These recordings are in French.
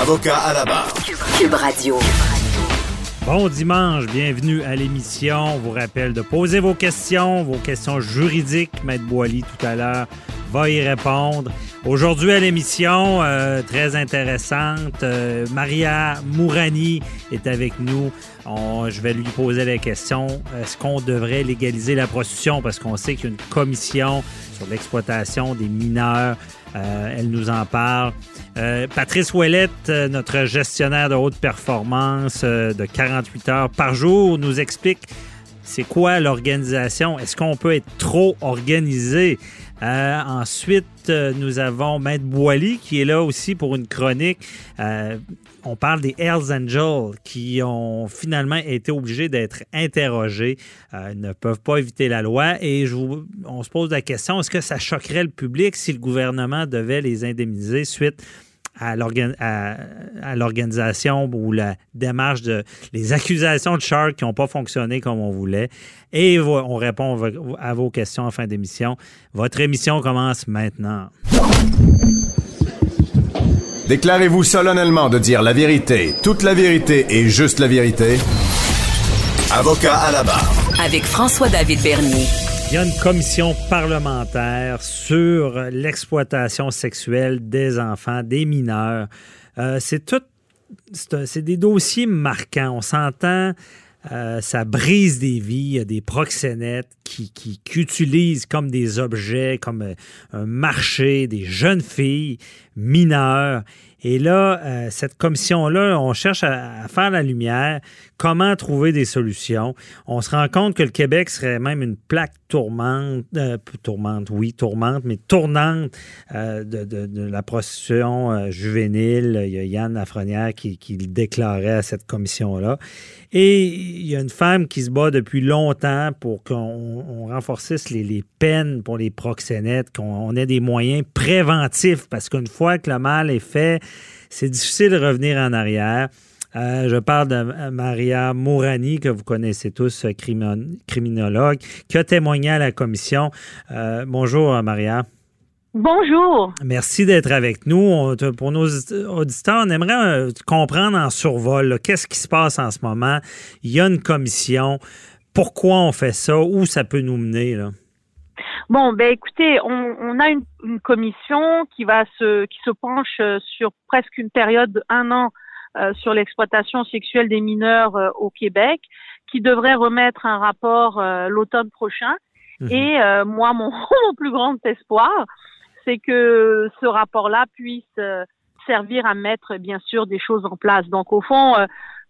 Avocat à la barre. Cube Radio. Bon dimanche, bienvenue à l'émission. On vous rappelle de poser vos questions, vos questions juridiques. Maître Boily tout à l'heure va y répondre. Aujourd'hui à l'émission, euh, très intéressante, euh, Maria Mourani est avec nous. je vais lui poser la question, est-ce qu'on devrait légaliser la prostitution? Parce qu'on sait qu'il y a une commission sur l'exploitation des mineurs. Euh, elle nous en parle. Patrice Ouellette, notre gestionnaire de haute performance de 48 heures par jour, nous explique c'est quoi l'organisation. Est-ce qu'on peut être trop organisé? Euh, ensuite, euh, nous avons Maître Boily qui est là aussi pour une chronique. Euh, on parle des Hells Angels qui ont finalement été obligés d'être interrogés, ne peuvent pas éviter la loi. Et je on se pose la question, est-ce que ça choquerait le public si le gouvernement devait les indemniser suite à l'organisation ou la démarche de les accusations de Shark qui n'ont pas fonctionné comme on voulait. Et on répond à vos questions en fin d'émission. Votre émission commence maintenant. Déclarez-vous solennellement de dire la vérité, toute la vérité et juste la vérité. Avocat à la barre. Avec François-David Bernier. Il y a une commission parlementaire sur l'exploitation sexuelle des enfants, des mineurs. Euh, c'est tout, c'est des dossiers marquants. On s'entend. Euh, ça brise des vies. Il y a des proxénètes qui, qui, utilisent comme des objets, comme euh, un marché, des jeunes filles mineures. Et là, cette commission-là, on cherche à, faire la lumière, comment trouver des solutions. On se rend compte que le Québec serait même une plaque tourmente, euh, tourmente, oui, tourmente, mais tournante euh, de, la prostitution juvénile. Il y a Yann Lafrenière qui, le déclarait à cette commission-là. Et il y a une femme qui se bat depuis longtemps pour qu'on renforcisse les, les, peines pour les proxénètes, qu'on ait des moyens préventifs, parce qu'une fois que le mal est fait, c'est difficile de revenir en arrière. Euh, je parle de Maria Mourani, que vous connaissez tous, criminologue, qui a témoigné à la commission. Euh, bonjour, Maria. Bonjour. Merci d'être avec nous. pour nos auditeurs, on aimerait euh, comprendre en survol qu'est-ce qui se passe en ce moment. Il y a une commission. Pourquoi on fait ça? Où ça peut nous mener? Là? Bon, ben écoutez, on, a une, commission qui va se qui se penche euh, sur presque une période d'un an euh, sur l'exploitation sexuelle des mineurs euh, au Québec, qui devrait remettre un rapport l'automne prochain. Mhm. Et moi, mon, mon, plus grand espoir, c'est que ce rapport-là puisse servir à mettre bien sûr des choses en place. Donc au fond,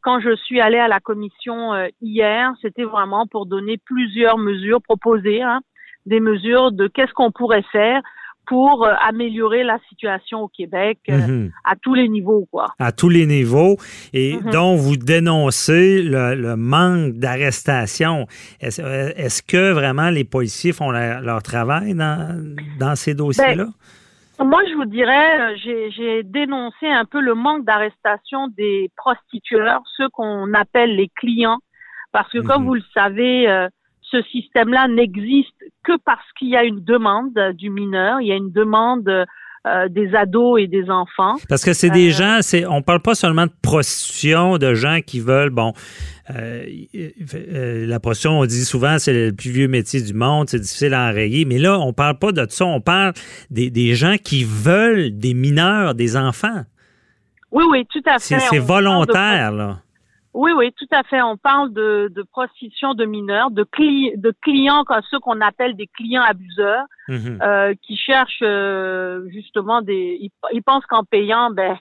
quand je suis allée à la commission hier, c'était vraiment pour donner plusieurs mesures proposées. Hein, des mesures de qu'est-ce qu'on pourrait faire pour euh, améliorer la situation au Québec euh, mhm. à tous les niveaux, quoi. À tous les niveaux. Et mhm. donc, vous dénoncez le, manque d'arrestation. Euh, est-ce que vraiment les policiers font leur travail dans, dans ces dossiers-là? Ben, moi, je vous dirais, j'ai dénoncé un peu le manque d'arrestation des prostitueurs, ceux qu'on appelle les clients, parce que comme mhm. vous le savez, ce système-là n'existe que parce qu'il y a une demande du mineur, il y a une demande euh, des ados et des enfants. Parce que c'est des gens, c'est, on parle pas seulement de prostitution, de gens qui veulent, bon, euh, euh, la prostitution, on dit souvent, c'est le plus vieux métier du monde, c'est difficile à enrayer, mais là, on parle pas de ça, on parle des, des gens qui veulent des mineurs, des enfants. Oui, oui, tout à fait. c'est de volontaire, là. Oui, oui, tout à fait. On parle de, de prostitution de mineurs, de, cli- de clients, ceux qu'on appelle des clients abuseurs, Mhm. euh, qui cherchent euh, justement des. Ils, ils pensent qu'en payant, ben,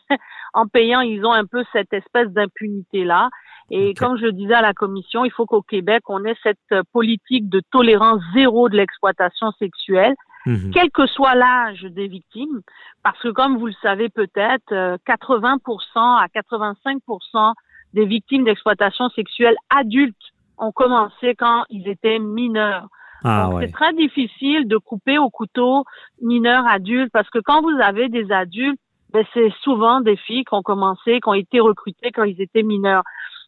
en payant, ils ont un peu cette espèce d'impunité là. Et comme je disais à la commission, il faut qu'au Québec, on ait cette euh, politique de tolérance zéro de l'exploitation sexuelle Mhm. quel que soit l'âge des victimes, parce que comme vous le savez peut-être, euh, 80% à 85% des victimes d'exploitation sexuelle adultes ont commencé quand ils étaient mineurs. Ah ouais. c'est très difficile de couper au couteau mineurs adultes parce que quand vous avez des adultes, ben, c'est souvent des filles qui ont commencé, qui ont été recrutées quand ils étaient mineurs.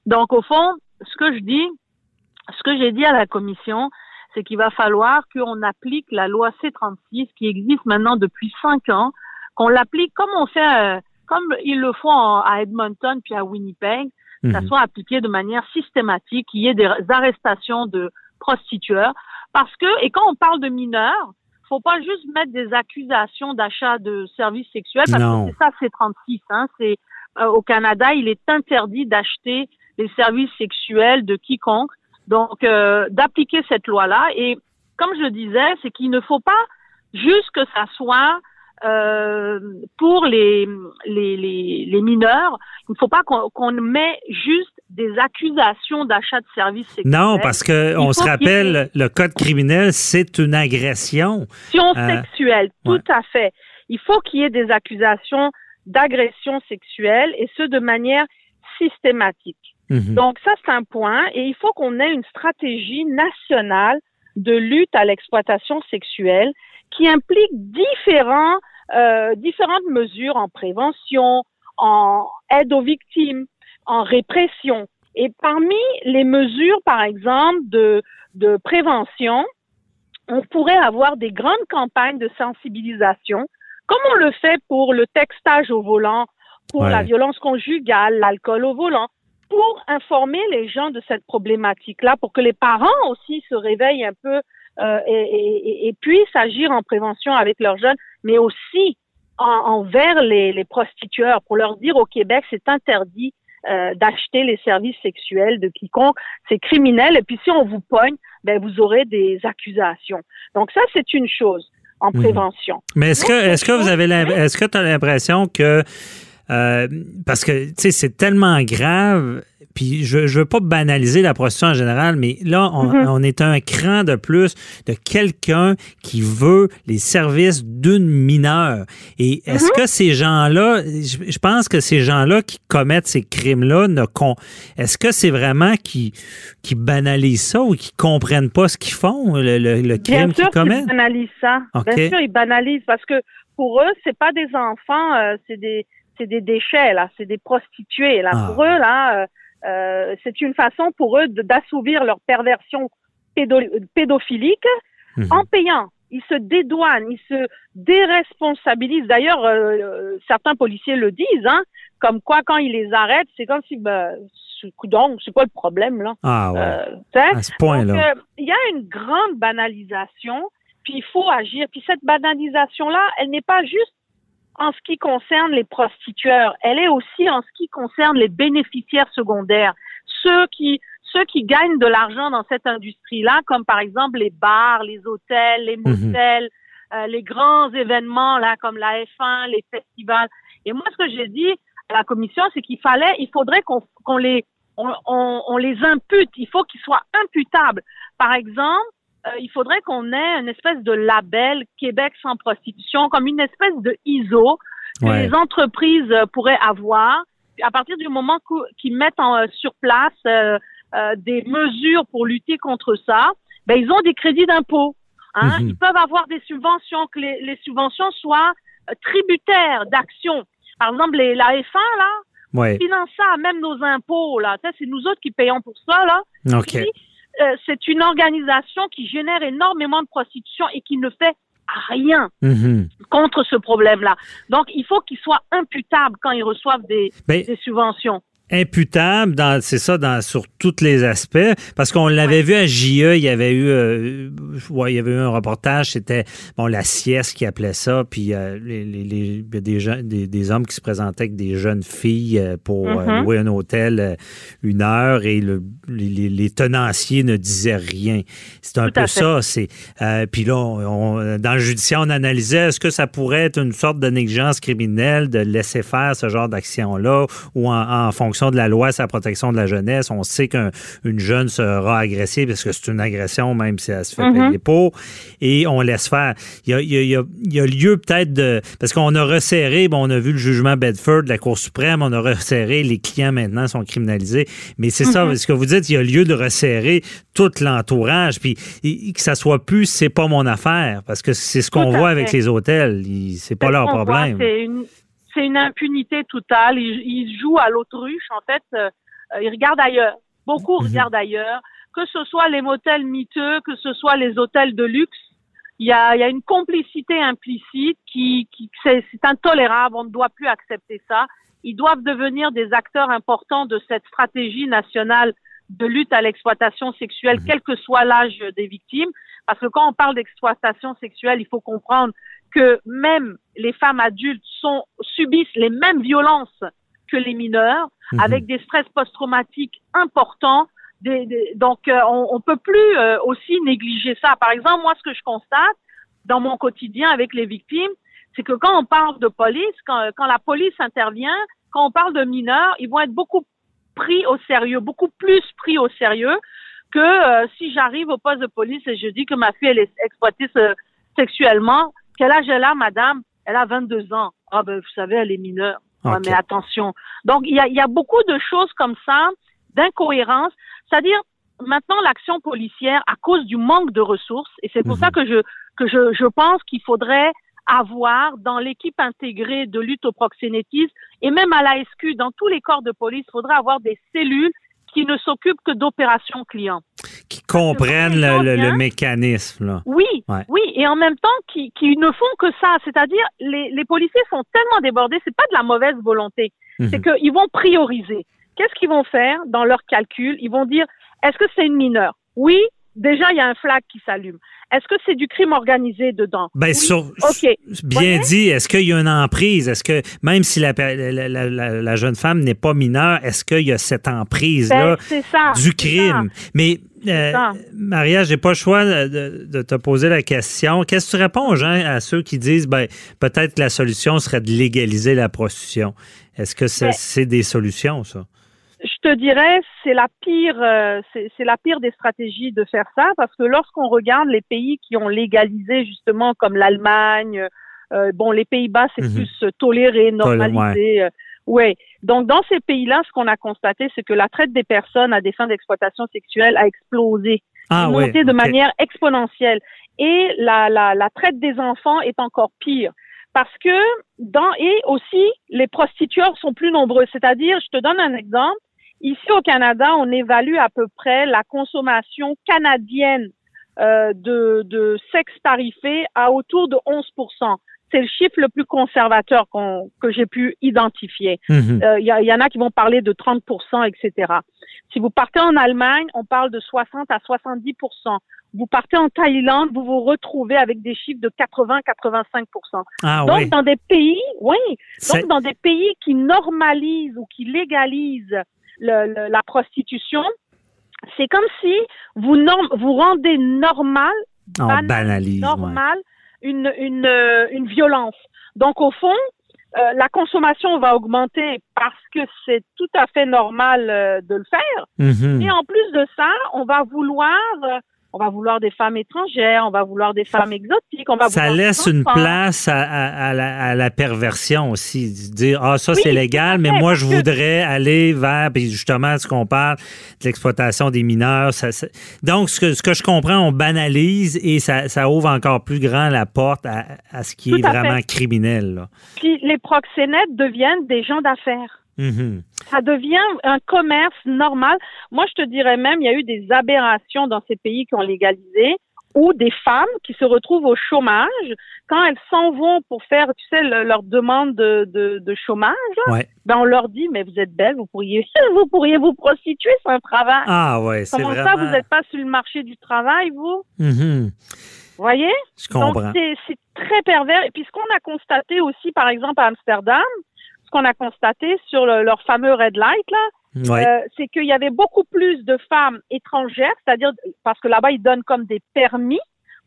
Donc, au fond, ce que je dis, ce que j'ai dit à la commission, c'est qu'il va falloir qu'on applique la loi C36 qui existe maintenant depuis cinq ans, qu'on l'applique comme on fait, euh, comme ils le font à Edmonton puis à Winnipeg, que ça Mhm. soit appliqué de manière systématique, qu'il y ait des arrestations de prostitueurs. Parce que, et quand on parle de mineurs, faut pas juste mettre des accusations d'achat de services sexuels, parce Non. que c'est ça, c'est 36. Hein, c'est euh, au Canada, il est interdit d'acheter les services sexuels de quiconque. Donc, euh, d'appliquer cette loi-là. Et comme je le disais, c'est qu'il ne faut pas juste que ça soit euh, pour les, les, les, les mineurs. Il ne faut pas qu'on qu'on met juste des accusations d'achat de services sexuels. Non, parce que on se ait- rappelle, le code criminel, c'est une agression. Agression Euh, sexuelle, tout ouais. à fait. Il faut qu'il y ait des accusations d'agression sexuelle et ce de manière systématique. Mhm. Donc ça, c'est un point. Et il faut qu'on ait une stratégie nationale de lutte à l'exploitation sexuelle qui implique différents, euh, différentes mesures en prévention, en aide aux victimes, en répression. Et parmi les mesures, par exemple, de, de prévention, on pourrait avoir des grandes campagnes de sensibilisation, comme on le fait pour le textage au volant, pour Ouais. la violence conjugale, l'alcool au volant, pour informer les gens de cette problématique-là, pour que les parents aussi se réveillent un peu euh, et, et- et puissent agir en prévention avec leurs jeunes, mais aussi en- envers les, les prostitueurs, pour leur dire au Québec, c'est interdit euh, d'acheter les services sexuels de quiconque, c'est criminel, et puis si on vous pogne, ben vous aurez des accusations. Donc ça, c'est une chose en Mhm. prévention. Mais est-ce que, est-ce que vous avez, est-ce que tu as l'impression que, euh, parce que, tu sais, c'est tellement grave, puis je, je veux pas banaliser la prostitution en général, mais là, on, Mhm. on est un cran de plus de quelqu'un qui veut les services d'une mineure. Et est-ce Mhm. que ces gens-là, je, je pense que ces gens-là qui commettent ces crimes-là, ne est-ce que c'est vraiment qui, qui banalisent ça ou qui comprennent pas ce qu'ils font, le, le, le crime Bien qu'ils sûr qu'ils commettent? banalisent ça. Bien sûr, ils banalisent parce que pour eux, c'est pas des enfants, euh, c'est des c'est des déchets là, c'est des prostituées là. Ah. Pour eux là, euh, euh, c'est une façon pour eux d'assouvir leur perversion pédo- pédophilique Mhm. en payant. Ils se dédouanent, ils se déresponsabilisent. D'ailleurs, euh, euh, certains policiers le disent, hein, comme quoi quand ils les arrêtent, c'est comme si, ben, donc, c'est quoi le problème là? Ah ouais. Euh, à ce point-là. Donc, euh, il y a une grande banalisation, puis il faut agir. Puis cette banalisation-là, elle n'est pas juste en ce qui concerne les prostitueurs, elle est aussi en ce qui concerne les bénéficiaires secondaires, ceux qui ceux qui gagnent de l'argent dans cette industrie-là, comme par exemple les bars, les hôtels, les motels, euh, les grands événements là comme la F1, les festivals. Et moi, ce que j'ai dit à la commission, c'est qu'il fallait, il faudrait qu'on qu'on les on, on, on les impute. Il faut qu'ils soient imputables. Par exemple, euh, il faudrait qu'on ait une espèce de label Québec sans prostitution, comme une espèce de ISO que Ouais. les entreprises euh, pourraient avoir. À partir du moment qu'ils mettent en, euh, sur place euh, euh, des mesures pour lutter contre ça, ben ils ont des crédits d'impôt. Hein? Mhm. Ils peuvent avoir des subventions, que les, les subventions soient tributaires d'actions. Par exemple, les, la F1, là, Ouais. finance ça, même nos impôts, là. C'est nous autres qui payons pour ça, là. OK. Puis, euh, c'est une organisation qui génère énormément de prostitution et qui ne fait rien Mhm. contre ce problème-là. Donc, il faut qu'ils soient imputables quand ils reçoivent des, Ben, des subventions. Imputable dans c'est ça dans sur tous les aspects. Parce qu'on l'avait vu à JE il y avait eu euh, ouais, il y avait eu un reportage c'était bon la sieste qui appelait ça puis euh, les, des, gens, des, des hommes qui se présentaient avec des jeunes filles euh, pour euh, Mhm. louer un hôtel une heure et le- les, tenanciers ne disaient rien. C'est un Tout peu ça c'est puis là on- on- dans le judiciaire on analysait est-ce que ça pourrait être une sorte de négligence criminelle de laisser faire ce genre d'action là ou en, en fonction de la loi sur la protection de la jeunesse, on sait qu'une jeune sera agressée parce que c'est une agression, même si elle se fait Mhm. payer pour, et on laisse faire. Il y a, il y a- il y a- il y a lieu peut-être de... Parce qu'on a resserré, bon, on a vu le jugement Bedford de la Cour suprême, on a resserré, les clients maintenant sont criminalisés, mais c'est ça, ce que vous dites, il y a lieu de resserrer tout l'entourage, puis et- que ça soit plus, c'est pas mon affaire, parce que c'est ce qu'on voit fait. avec les hôtels, c'est pas leur problème. voit, C'est une, c'est une impunité totale. Ils, ils jouent à l'autruche. En fait, euh, ils regardent ailleurs. Beaucoup Mhm. regardent ailleurs. Que ce soit les motels miteux, que ce soit les hôtels de luxe, il y a, y a une complicité implicite qui, qui c'est, intolérable. On ne doit plus accepter ça. Ils doivent devenir des acteurs importants de cette stratégie nationale de lutte à l'exploitation sexuelle, quel que soit l'âge des victimes. Parce que quand on parle d'exploitation sexuelle, il faut comprendre que même les femmes adultes sont, subissent les mêmes violences que les mineurs, Mhm. avec des stress post-traumatiques importants. Des, des- donc, euh, on, on peut plus euh, aussi négliger ça. Par exemple, moi, ce que je constate dans mon quotidien avec les victimes, c'est que quand on parle de police, quand, quand la police intervient, quand on parle de mineurs, ils vont être beaucoup pris au sérieux, beaucoup plus pris au sérieux que euh, si j'arrive au poste de police et je dis que ma fille elle est exploitée euh, sexuellement. Quel âge elle a, madame? Elle a 22 ans. Ah ben, vous savez, elle est mineure. Ouais, mais attention. Donc, il y a, il y a beaucoup de choses comme ça, d'incohérences. C'est-à-dire, maintenant, l'action policière, à cause du manque de ressources, et c'est pour Mhm. ça que je, que je, je pense qu'il faudrait avoir dans l'équipe intégrée de lutte au proxénétisme et même à la SQ, dans tous les corps de police, il faudrait avoir des cellules qui ne s'occupent que d'opérations clients. Comprennent le, le- le mécanisme. Là. Oui, Ouais. oui, et en même temps, qui, qui ne font que ça. C'est-à-dire, les, les policiers sont tellement débordés, c'est pas de la mauvaise volonté, c'est Mhm. qu'ils vont prioriser. Qu'est-ce qu'ils vont faire dans leur calcul Ils vont dire, est-ce que c'est une mineure? Oui, déjà, il y a un flag qui s'allume. Est-ce que c'est du crime organisé dedans? Ben, Oui. sur, OK. bien dit, est-ce qu'il y a une emprise? Est-ce que, même si la, la, la- la- la jeune femme n'est pas mineure, est-ce qu'il y a cette emprise-là Ben, du crime? Mais, euh. Maria, j'ai pas le choix de, de te poser la question. Qu'est-ce que tu réponds aux gens, à ceux qui disent, ben, peut-être que la solution serait de légaliser la prostitution? Est-ce que c'est Ben, c'est des solutions, ça? Je te dirais, c'est la pire, euh, c'est la pire des stratégies de faire ça, parce que lorsqu'on regarde les pays qui ont légalisé justement, comme l'Allemagne, euh, bon, les Pays-Bas, c'est Mhm. plus euh, toléré, normalisé. euh, ouais. Donc, dans ces pays-là, ce qu'on a constaté, c'est que la traite des personnes à des fins d'exploitation sexuelle a explosé, Ah, ouais. monté de manière exponentielle. Et la, la, la traite des enfants est encore pire. Parce que dans, et aussi, les prostitueurs sont plus nombreux. C'est-à-dire, je te donne un exemple. Ici au Canada, on évalue à peu près la consommation canadienne euh, de, de sexe tarifé à autour de 11% C'est le chiffre le plus conservateur qu'on- que j'ai pu identifier. Mhm. Euh, Il y, a- il y en a qui vont parler de 30% etc. Si vous partez en Allemagne, on parle de 60 à 70% Vous partez en Thaïlande, vous vous retrouvez avec des chiffres de 80-85 Ah, Donc, oui. dans des pays, oui, donc dans des pays qui normalisent ou qui légalisent le- le- la prostitution, c'est comme si vous, norm- vous rendez normal, On banal, banalise. ouais. normal une, une, euh, une violence. Donc, au fond, euh, la consommation va augmenter parce que c'est tout à fait normal euh, de le faire. Mhm. Et en plus de ça, on va vouloir, on va vouloir des femmes étrangères, on va vouloir des femmes exotiques, on va Ça laisse une place à, à- à la, à la perversion aussi. de Dire, ah, ça, Oui, c'est légal, mais moi, je voudrais aller vers, puis justement, ce qu'on parle de l'exploitation des mineurs. ça- ça- donc, ce que, ce que je comprends, on banalise et ça, ça ouvre encore plus grand la porte à, à ce qui Tout est fait. vraiment criminel. là. Puis les proxénètes deviennent des gens d'affaires. Mhm. Ça devient un commerce normal. Moi, je te dirais même, il y a eu des aberrations dans ces pays qui ont légalisé. ou des femmes qui se retrouvent au chômage quand elles s'en vont pour faire, tu sais, le- leur demande de, de, de chômage. Ouais. Ben on leur dit mais vous êtes belle, vous pourriez vous pourriez vous prostituer, c'est un travail. Ah ouais, c'est Comment vraiment... ça, vous n'êtes pas sur le marché du travail, vous? Mhm. Vous voyez? Je comprends. C'est très pervers. Et puis, ce qu'on a constaté aussi, par exemple, à Amsterdam, ce qu'on a constaté sur le- leur fameux red light, là, Ouais. euh, c'est qu'il y avait beaucoup plus de femmes étrangères, c'est-à-dire, parce que là-bas, ils donnent comme des permis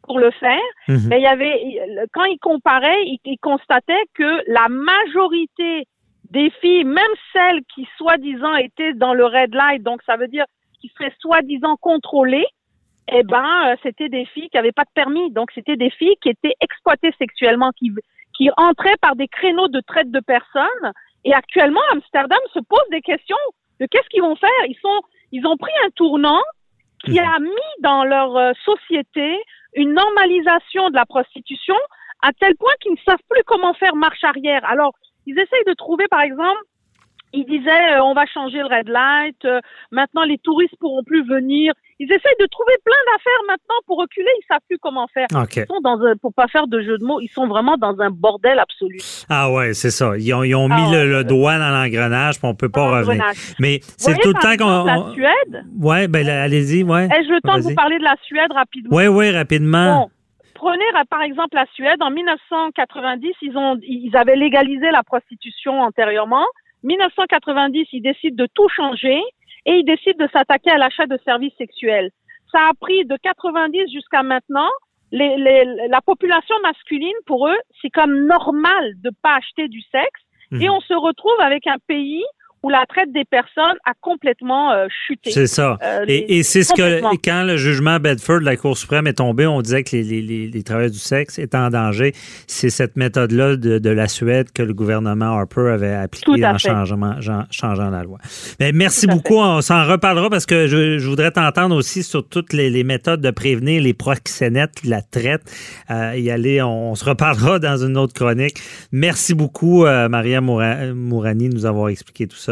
pour le faire. Mhm. Mais il y avait, quand ils comparaient, ils, ils constataient que la majorité des filles, même celles qui soi-disant étaient dans le red light, donc ça veut dire qui seraient soi-disant contrôlées, eh ben, euh, c'était des filles qui n'avaient pas de permis. Donc, c'était des filles qui étaient exploitées sexuellement, qui, qui entraient par des créneaux de traite de personnes. Et actuellement, Amsterdam se pose des questions de qu'est-ce qu'ils vont faire. Ils sont, ils ont pris un tournant qui a mis dans leur euh, société une normalisation de la prostitution à tel point qu'ils ne savent plus comment faire marche arrière. Alors, ils essayent de trouver, par exemple, ils disaient euh, on va changer le red light, euh, maintenant les touristes pourront plus venir. Ils essayent de trouver plein d'affaires maintenant pour reculer, ils savent plus comment faire. OK. Ils sont dans un, pour pas faire de jeu de mots, ils sont vraiment dans un bordel absolu. Ah ouais, c'est ça. Ils ont, ils ont Ah mis ouais. le, le doigt dans l'engrenage, puis on peut pas revenir. Mais c'est tout le temps qu'on... La Suède, Ouais, ben allez-y, ouais. ai-je le temps de vous parler de la Suède rapidement Oui, oui, rapidement. Bon, prenez par exemple la Suède. En 1990, ils ont, ils avaient légalisé la prostitution antérieurement. 1990, ils décident de tout changer et ils décident de s'attaquer à l'achat de services sexuels. Ça a pris de 90 jusqu'à maintenant. Les, les- la population masculine, pour eux, c'est comme normal de pas acheter du sexe. Et Mhm. on se retrouve avec un pays où la traite des personnes a complètement euh, chuté. C'est ça. Euh, les- Et, et c'est ce que, quand le jugement Bedford de la Cour suprême est tombé, on disait que les, les, les, les travailleurs du sexe étaient en danger. C'est cette méthode-là de, de la Suède que le gouvernement Harper avait appliquée en changement, changeant la loi. Mais merci beaucoup. On s'en reparlera parce que je, je voudrais t'entendre aussi sur toutes les, méthodes de prévenir les proxénètes, la traite. Euh, y aller, on, se reparlera dans une autre chronique. Merci beaucoup, euh, Maria Moura- Mourani, de nous avoir expliqué tout ça.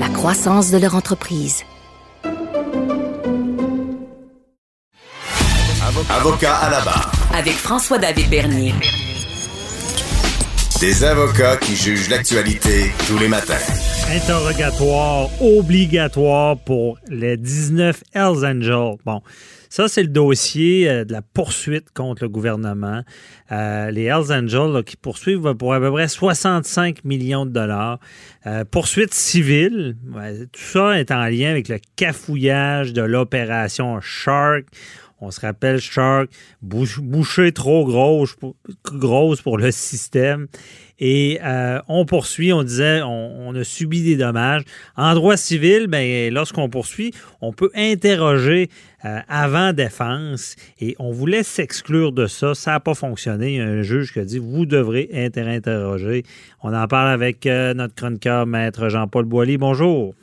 la croissance de leur entreprise. Avocat à la barre. Avec François-David Bernier. Des avocats qui jugent l'actualité tous les matins. Interrogatoire obligatoire pour les 19 Hells Angels. Bon, ça, c'est le dossier euh, de la poursuite contre le gouvernement. Euh, les Hells Angels là, qui poursuivent pour à peu près 65 millions de dollars. Euh, poursuite civile. Tout ça est en lien avec le cafouillage de l'opération Shark. On se rappelle Shark, bouchée trop grosse pour, le système. Et euh, on poursuit, on disait, on, a subi des dommages. En droit civil, ben, lorsqu'on poursuit, on peut interroger euh, avant défense et on voulait s'exclure de ça. Ça n'a pas fonctionné. Il y a un juge qui a dit, vous devrez inter-interroger. On en parle avec euh, notre chroniqueur, maître Jean-Paul Boilly. Bonjour.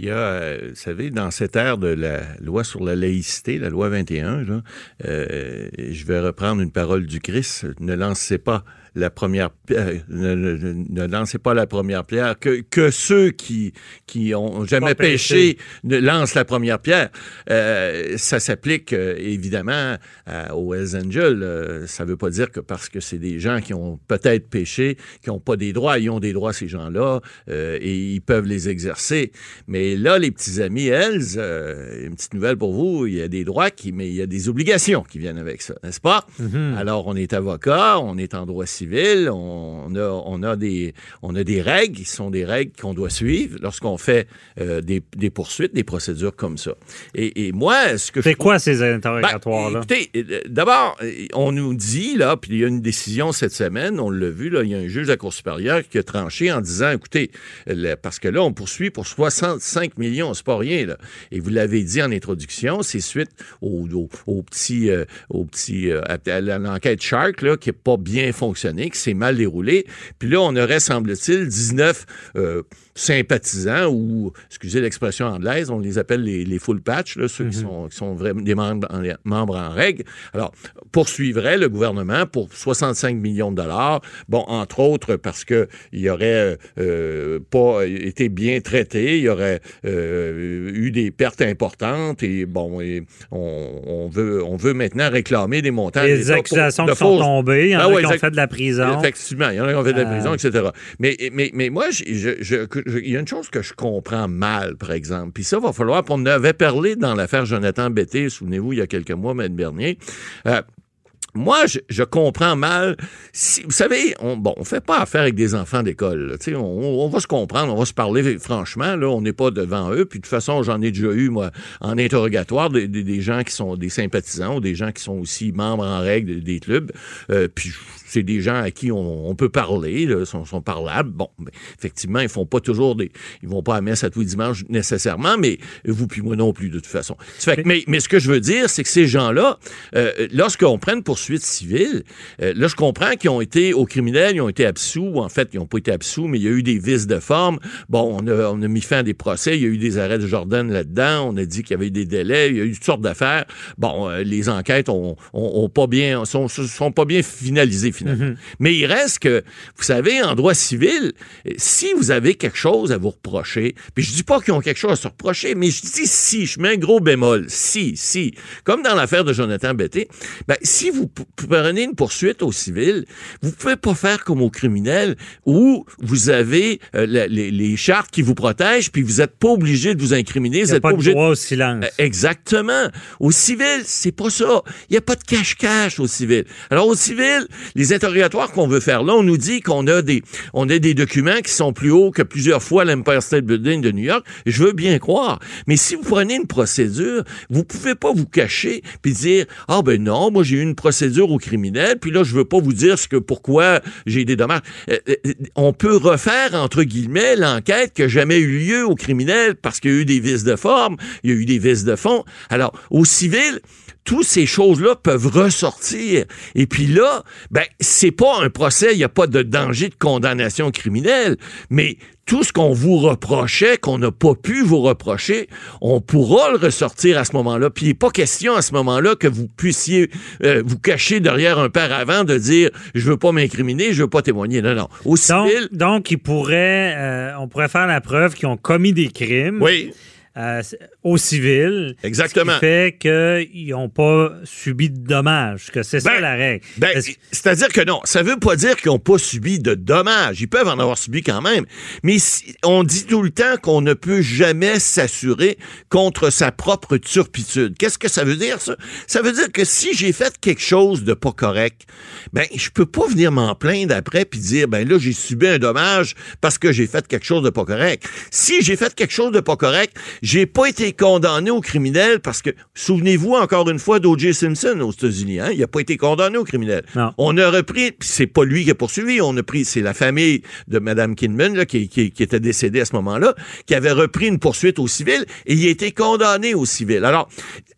Il y a, euh, vous savez, dans cette ère de la loi sur la laïcité, la loi 21, là, euh, je vais reprendre une parole du Christ, ne lancez pas la première euh, ne, ne- ne lancez pas la première pierre que, que ceux qui qui ont jamais péché. ne lancent la première pierre. Euh, ça s'applique euh, évidemment à- aux Hells Angels Euh, ça veut pas dire que parce que c'est des gens qui ont peut-être péché qui ont pas des droits ils ont des droits ces gens-là euh, et ils peuvent les exercer. Mais là les petits amis Hells euh, une petite nouvelle pour vous il y a des droits qui mais il y a des obligations qui viennent avec ça n'est-ce pas? Mhm. alors, on est avocat, on est en droit civil, on a, on a, des, on a des règles qui sont des règles qu'on doit suivre lorsqu'on fait euh, des, des poursuites, des procédures comme ça. Et, et moi, ce que je C'est trouve- quoi ces ben, interrogatoires-là? écoutez, euh, d'abord, on nous dit, là, puis il y a une décision cette semaine, on l'a vu, là, il y a un juge de la Cour supérieure qui a tranché en disant, écoutez, parce que là, on poursuit pour 65 millions, c'est pas rien, là. Et vous l'avez dit en introduction, c'est suite au, au, au petit, euh, au petit, euh, à, à l'enquête Shark, là, qui n'a pas bien fonctionné, s'est mal déroulé. Puis là, on aurait, semble-t-il, 19 euh, sympathisants ou, excusez l'expression anglaise, on les appelle les, les full patch, là, ceux qui sont, qui sont vraiment des membres en, membres en règle. Alors, poursuivrait le gouvernement pour 65 millions de dollars. Bon, entre autres, parce que il aurait euh, pas été bien traité, il y aurait euh, eu des pertes importantes et bon, et on, on veut, on veut maintenant réclamer des montants. Les accusations qui sont fausses- tombées, il y en Ah a ouais, qui ont exact- fait de la prison. Effectivement, il y en a qui ont fait de la Euh. prison, etc. Mais, mais, mais moi, je- je- je- que- je- il y a une chose que je comprends mal, par exemple. Puis ça, va falloir, on en avait parlé dans l'affaire Jonathan Betté, souvenez-vous, il y a quelques mois, M. Bernier. Euh, moi, je, je comprends mal. Si, vous savez, on, bon, on fait pas affaire avec des enfants d'école. là. Tu sais, On, on va se comprendre, on va se parler franchement. Là, on n'est pas devant eux. Puis de toute façon, j'en ai déjà eu moi en interrogatoire des, des- des gens qui sont des sympathisants ou des gens qui sont aussi membres en règle des, clubs. Euh, puis c'est des gens à qui on, on peut parler, là, sont, sont parlables. Bon, ben, effectivement, ils font pas toujours des, ils vont pas à messe à tous les dimanches nécessairement, mais vous puis moi non plus de toute façon. Fait que- mais, mais ce que je veux dire, c'est que ces gens-là, euh, lorsqu'on prend une poursuite civile, euh, là je comprends qu'ils ont été au criminel, ils ont été absous. En fait, ils n'ont pas été absous, mais il y a eu des vices de forme. Bon, on a, on a mis fin à des procès, il y a eu des arrêts de Jordan là-dedans. On a dit qu'il y avait eu des délais, il y a eu toutes sortes d'affaires. Bon, euh, les enquêtes ont, ont, ont pas bien, sont, sont pas bien finalisées finalement. Mais il reste que, vous savez, en droit civil, euh, si vous avez quelque chose à vous reprocher, puis je dis pas qu'ils ont quelque chose à se reprocher, mais je dis si, je mets un gros bémol, si, si, comme dans l'affaire de Jonathan Betté, ben, si vous prenez une poursuite au civil, vous pouvez pas faire comme au criminel où vous avez euh, la- les, les chartes qui vous protègent, puis vous êtes pas obligé de vous incriminer, vous êtes pas pas obligé de droit au silence. euh, Exactement. Au civil, c'est pas ça. Il n'y a pas de cache-cache au civil. Alors, au civil, les interrogatoires qu'on veut faire là, on nous dit qu'on a des, on a des documents qui sont plus hauts que plusieurs fois l'Empire State Building de New York. Je veux bien croire. Mais si vous prenez une procédure, vous pouvez pas vous cacher puis dire, ah ben non, moi j'ai eu une procédure au criminel, puis là, je veux pas vous dire ce que, pourquoi j'ai des dommages. Euh, euh, on peut refaire, entre guillemets, l'enquête qui n'a jamais eu lieu au criminel parce qu'il y a eu des vices de forme, il y a eu des vices de fond. Alors, au civil, toutes ces choses-là peuvent ressortir. Et puis là, ben, c'est pas un procès, il n'y a pas de danger de condamnation criminelle, mais tout ce qu'on vous reprochait, qu'on n'a pas pu vous reprocher, on pourra le ressortir à ce moment-là. Puis il n'est pas question à ce moment-là que vous puissiez euh, vous cacher derrière un paravent de dire je veux pas m'incriminer, je veux pas témoigner. Non, non. Au Donc, civil, donc, ils pourraient, euh, on pourrait faire la preuve qu'ils ont commis des crimes oui, euh, au civil. Exactement. Ce qui fait qu'ils n'ont pas subi de dommages, que c'est ça Ben, la règle. Ben, c'est-à-dire que non, ça veut pas dire qu'ils n'ont pas subi de dommages. Ils peuvent en avoir subi quand même. Mais si- on dit tout le temps qu'on ne peut jamais s'assurer contre sa propre turpitude. Qu'est-ce que ça veut dire, ça? Ça veut dire que si j'ai fait quelque chose de pas correct, ben, je peux pas venir m'en plaindre après puis dire, ben là, j'ai subi un dommage parce que j'ai fait quelque chose de pas correct. Si j'ai fait quelque chose de pas correct, j'ai pas été condamné au criminel parce que, souvenez-vous encore une fois d'O.J. Simpson aux États-Unis, hein? Il a pas été condamné au criminel. Non. On a repris, c'est pas lui qui a poursuivi, on a pris, c'est la famille de Mme Kinman, là, qui, qui- qui était décédée à ce moment-là, qui avait repris une poursuite au civil et il a été condamné au civil. Alors,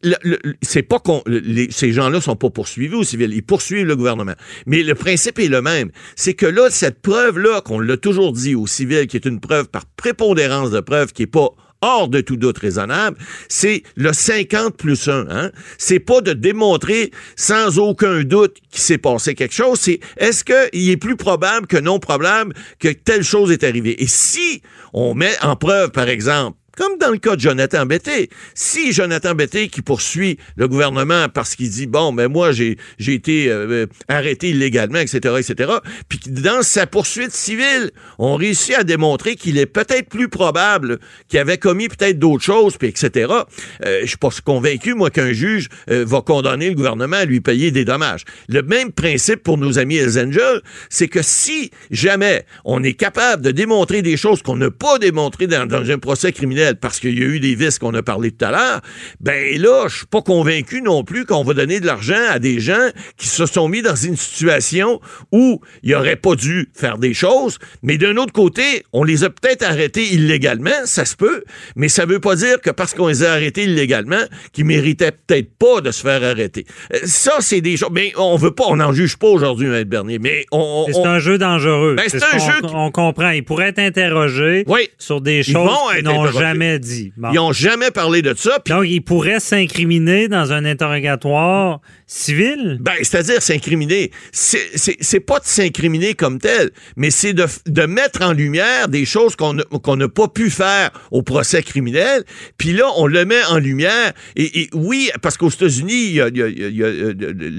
le- le- c'est pas qu'on, les- ces gens-là sont pas poursuivis au civil, ils poursuivent le gouvernement. Mais le principe est le même. C'est que là, cette preuve-là, qu'on l'a toujours dit au civil, qui est une preuve par prépondérance de preuve, qui est pas hors de tout doute raisonnable, c'est le 50 plus 1. Hein? C'est pas de démontrer sans aucun doute qu'il s'est passé quelque chose, c'est est-ce qu'il est plus probable que non probable que telle chose est arrivée? Et si on met en preuve, par exemple, Comme dans le cas de Jonathan Betté. Si Jonathan Betté qui poursuit le gouvernement parce qu'il dit, bon, mais moi, j'ai été euh, arrêté illégalement, etc., etc., puis dans sa poursuite civile, on réussit à démontrer qu'il est peut-être plus probable qu'il avait commis peut-être d'autres choses, puis etc., euh, je suis pas convaincu, moi, qu'un juge euh, va condamner le gouvernement à lui payer des dommages. Le même principe pour nos amis Hells Angels, c'est que si jamais on est capable de démontrer des choses qu'on n'a pas démontrées dans un procès criminel, parce qu'il y a eu des vices qu'on a parlé tout à l'heure, ben là, je suis pas convaincu non plus qu'on va donner de l'argent à des gens qui se sont mis dans une situation où ils n'auraient pas dû faire des choses, mais d'un autre côté, on les a peut-être arrêtés illégalement, ça se peut, mais ça veut pas dire que parce qu'on les a arrêtés illégalement, qu'ils méritaient peut-être pas de se faire arrêter. Euh, Ça, c'est des choses, mais on veut pas, on n'en juge pas aujourd'hui, M. Bernier, mais on... C'est un jeu dangereux. Ben, c'est ce un jeu qui- On comprend. Ils pourraient être interrogés Oui. sur des choses qu'ils n'ont interrogés. Jamais dit. Bon. Ils ont jamais parlé de ça, Donc, ils pourraient s'incriminer dans un interrogatoire civil? Ben, c'est-à-dire s'incriminer. C'est pas de s'incriminer comme tel, mais c'est de, de mettre en lumière des choses qu'on n'a pas pu faire au procès criminel. Puis là, on le met en lumière. Et, et oui, parce qu'aux États-Unis,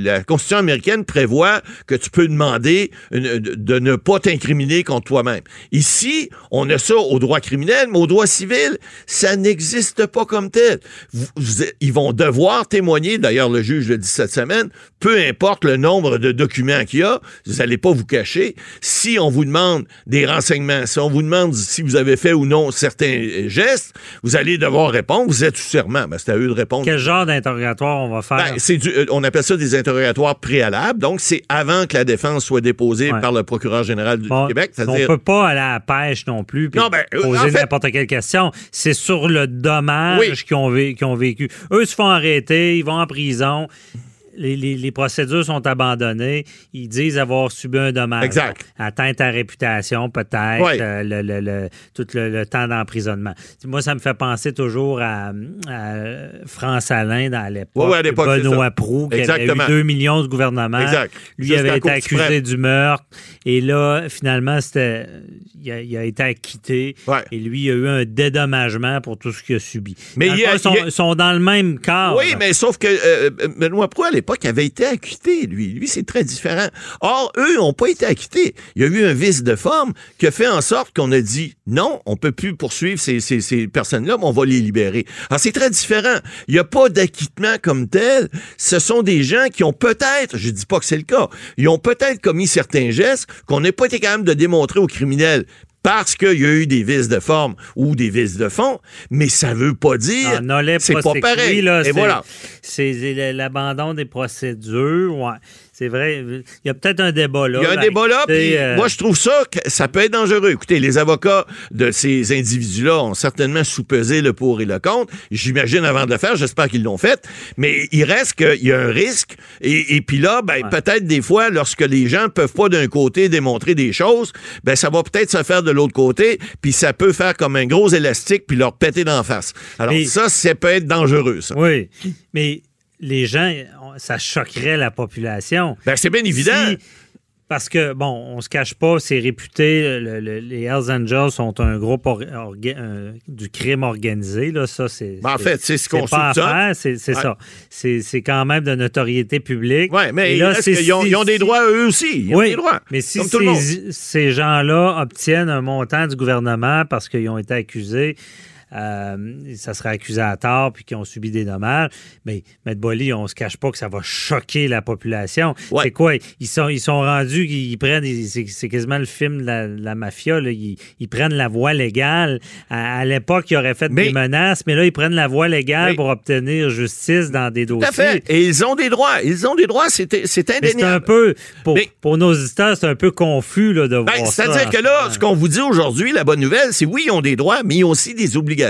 la Constitution américaine prévoit que tu peux demander une- de ne pas t'incriminer contre toi-même. Ici, on a ça au droit criminel, mais au droit civil, ça n'existe pas comme tel. Vous- vous- ils vont devoir témoigner, d'ailleurs le juge le dit cette semaine, peu importe le nombre de documents qu'il y a, vous n'allez pas vous cacher. Si on vous demande des renseignements, si on vous demande si vous avez fait ou non certains euh, gestes, vous allez devoir répondre, vous êtes sous serment. Ben, c'est à eux de répondre. Quel genre d'interrogatoire on va faire? Ben, c'est du- euh, on appelle ça des interrogatoires préalables. Donc, c'est avant que la défense soit déposée Ouais. par le procureur général du Bon, Québec. on C'est-à-dire, peut pas aller à la pêche non plus puis Non, ben, euh, en poser fait- n'importe quelle question. C'est sur le dommage Oui. qu'ils ont, vé- qu'ils ont vécu. Eux se font arrêter, ils vont en prison. Les, les- les procédures sont abandonnées. Ils disent avoir subi un dommage. Exact. Atteinte à réputation, peut-être. Ouais. euh, le, le- le- tout le, le temps d'emprisonnement. Moi, ça me fait penser toujours à, à France Alain dans l'époque. Ouais, à l'époque, Benoît. Proux, qui avait eu 2 millions de gouvernement. Exact. Lui Jusqu'à avait été accusé du meurtre. Et là, finalement, c'était, il a, il a été acquitté. Ouais. Et lui, il a eu un dédommagement pour tout ce qu'il a subi. Mais ils, sont, dans le même cadre. Oui, mais sauf que euh, euh, Benoît Proulx, à l'époque, avait été acquitté, lui. C'est très différent. Or, eux n'ont pas été acquittés. Il y a eu un vice de forme qui a fait en sorte qu'on a dit non, on peut plus poursuivre ces, personnes-là, mais on va les libérer. Alors, c'est très différent. Il n'y a pas d'acquittement comme tel. Ce sont des gens qui ont peut-être, je dis pas que c'est le cas, ils ont peut-être commis certains gestes qu'on n'a pas été capable de démontrer aux criminels parce qu'il y a eu des vices de forme ou des vices de fond, mais ça veut pas dire c'est pas pareil. là, Et c'est- voilà. C'est l'abandon des procédures. Ouais. C'est vrai. Il y a peut-être un débat là. Il y a un là, débat là, puis euh, moi je trouve ça que ça peut être dangereux. Écoutez, les avocats de ces individus-là ont certainement sous-pesé le pour et le contre. J'imagine avant de le faire, j'espère qu'ils l'ont fait, mais il reste qu'il y a un risque. Et, et puis là, ben, peut-être des fois, lorsque les gens ne peuvent pas d'un côté démontrer des choses, ben ça va peut-être se faire de l'autre côté, puis ça peut faire comme un gros élastique puis leur péter d'en face. Alors Mais- ça, ça peut être dangereux, ça. Oui. Mais les gens, ça choquerait la population. Ben, c'est bien évident. Si- parce que, bon, on se cache pas, c'est réputé, le- le- les Hells Angels sont un groupe euh, du crime organisé, là, ça, c'est... Ben, en fait, c'est ce qu'on soupçonne. c'est Ouais. ça. C'est quand même de notoriété publique. Ouais, mais là, ont, ils ont des droits eux aussi? Ils ont oui, des droits. mais si ces gens-là obtiennent un montant du gouvernement parce qu'ils ont été accusés, euh, ça serait accusé à tort puis qu'ils ont subi des dommages. Mais M. Bolly, on se cache pas que ça va choquer la population. Ouais. C'est quoi? Ils sont, ils sont rendus, ils prennent, c'est quasiment le film de la, mafia, là. Ils, ils prennent la voie légale. À, à l'époque, ils auraient fait Mais- des menaces, mais là, ils prennent la voie légale pour obtenir justice dans des dossiers. Tout à fait. Et ils ont des droits. Ils ont des droits, c'est Mais c'est un indéniable. peu, pour, Mais- pour nos auditeurs, c'est un peu confus là, de Ben, voir ça. C'est-à-dire que là, ce qu'on vous dit aujourd'hui, la bonne nouvelle, c'est oui, ils ont des droits, mais ils ont aussi des obligations.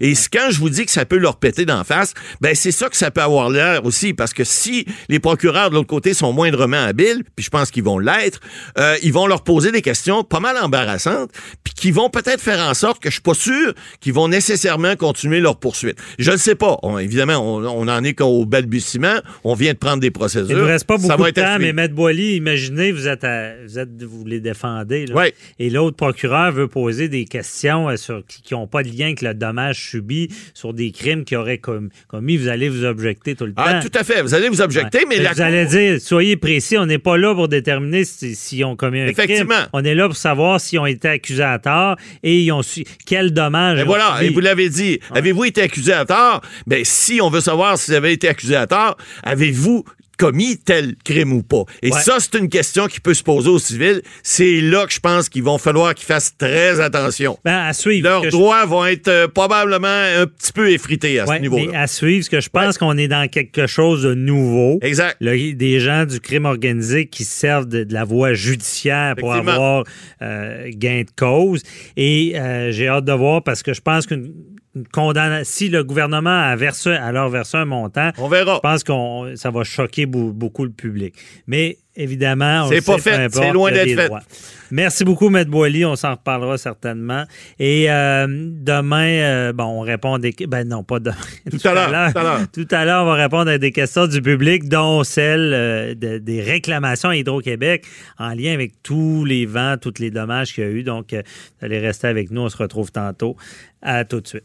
Et quand je vous dis que ça peut leur péter d'en face, ben c'est ça que ça peut avoir l'air aussi, parce que si les procureurs de l'autre côté sont moindrement habiles, puis je pense qu'ils vont l'être, euh, ils vont leur poser des questions pas mal embarrassantes, puis qui vont peut-être faire en sorte que je suis pas sûr qu'ils vont nécessairement continuer leur poursuite. Je ne sais pas. On- évidemment, on, on en est qu'au balbutiement. On vient de prendre des procédures. Il ne reste pas Ça beaucoup va de être temps, mais. Maître Boily, imaginez, vous êtes, à- vous êtes, vous les défendez, là. Ouais. et l'autre procureur veut poser des questions euh, sur, qui n'ont pas de lien avec le dommage subi sur des crimes qu'ils auraient commis, vous allez vous objecter tout le ah, temps. Ah, tout à fait. Vous allez vous objecter, mais Vous allez dire, soyez précis, on n'est pas là pour déterminer s'ils si, ont commis un Effectivement. crime. On est là pour savoir s'ils ont été accusés à tort et ils ont su quel dommage. Et voilà, et vous l'avez dit. Avez-vous été accusé à tort? Bien, si on veut savoir si vous avez été accusé à tort, avez-vous commis tel crime ou pas. Et ça, c'est une question qui peut se poser aux civils. C'est là que je pense qu'ils vont falloir qu'ils fassent très attention. Ben, à suivre. Leurs droits vont être euh, probablement un petit peu effrités à ce niveau-là. À suivre, parce que je pense qu'on est dans quelque chose de nouveau. Exact. des gens du crime organisé qui servent de, la voie judiciaire pour avoir euh, gain de cause. Et euh, j'ai hâte de voir parce que je pense qu'une si le gouvernement a versé, alors versé un montant, on verra. Je pense que ça va choquer beaucoup le public. Mais évidemment, c'est pas fait, c'est loin d'être fait. Merci beaucoup, M. Boily. On s'en reparlera certainement. Et euh, demain, euh, bon, on répond à des. Ben non, pas demain. Tout, à l'heure. Tout à l'heure, on va répondre à des questions du public, dont celle euh, des réclamations à Hydro-Québec en lien avec tous les vents, tous les dommages qu'il y a eu. Donc, vous allez rester avec nous. On se retrouve tantôt. À tout de suite.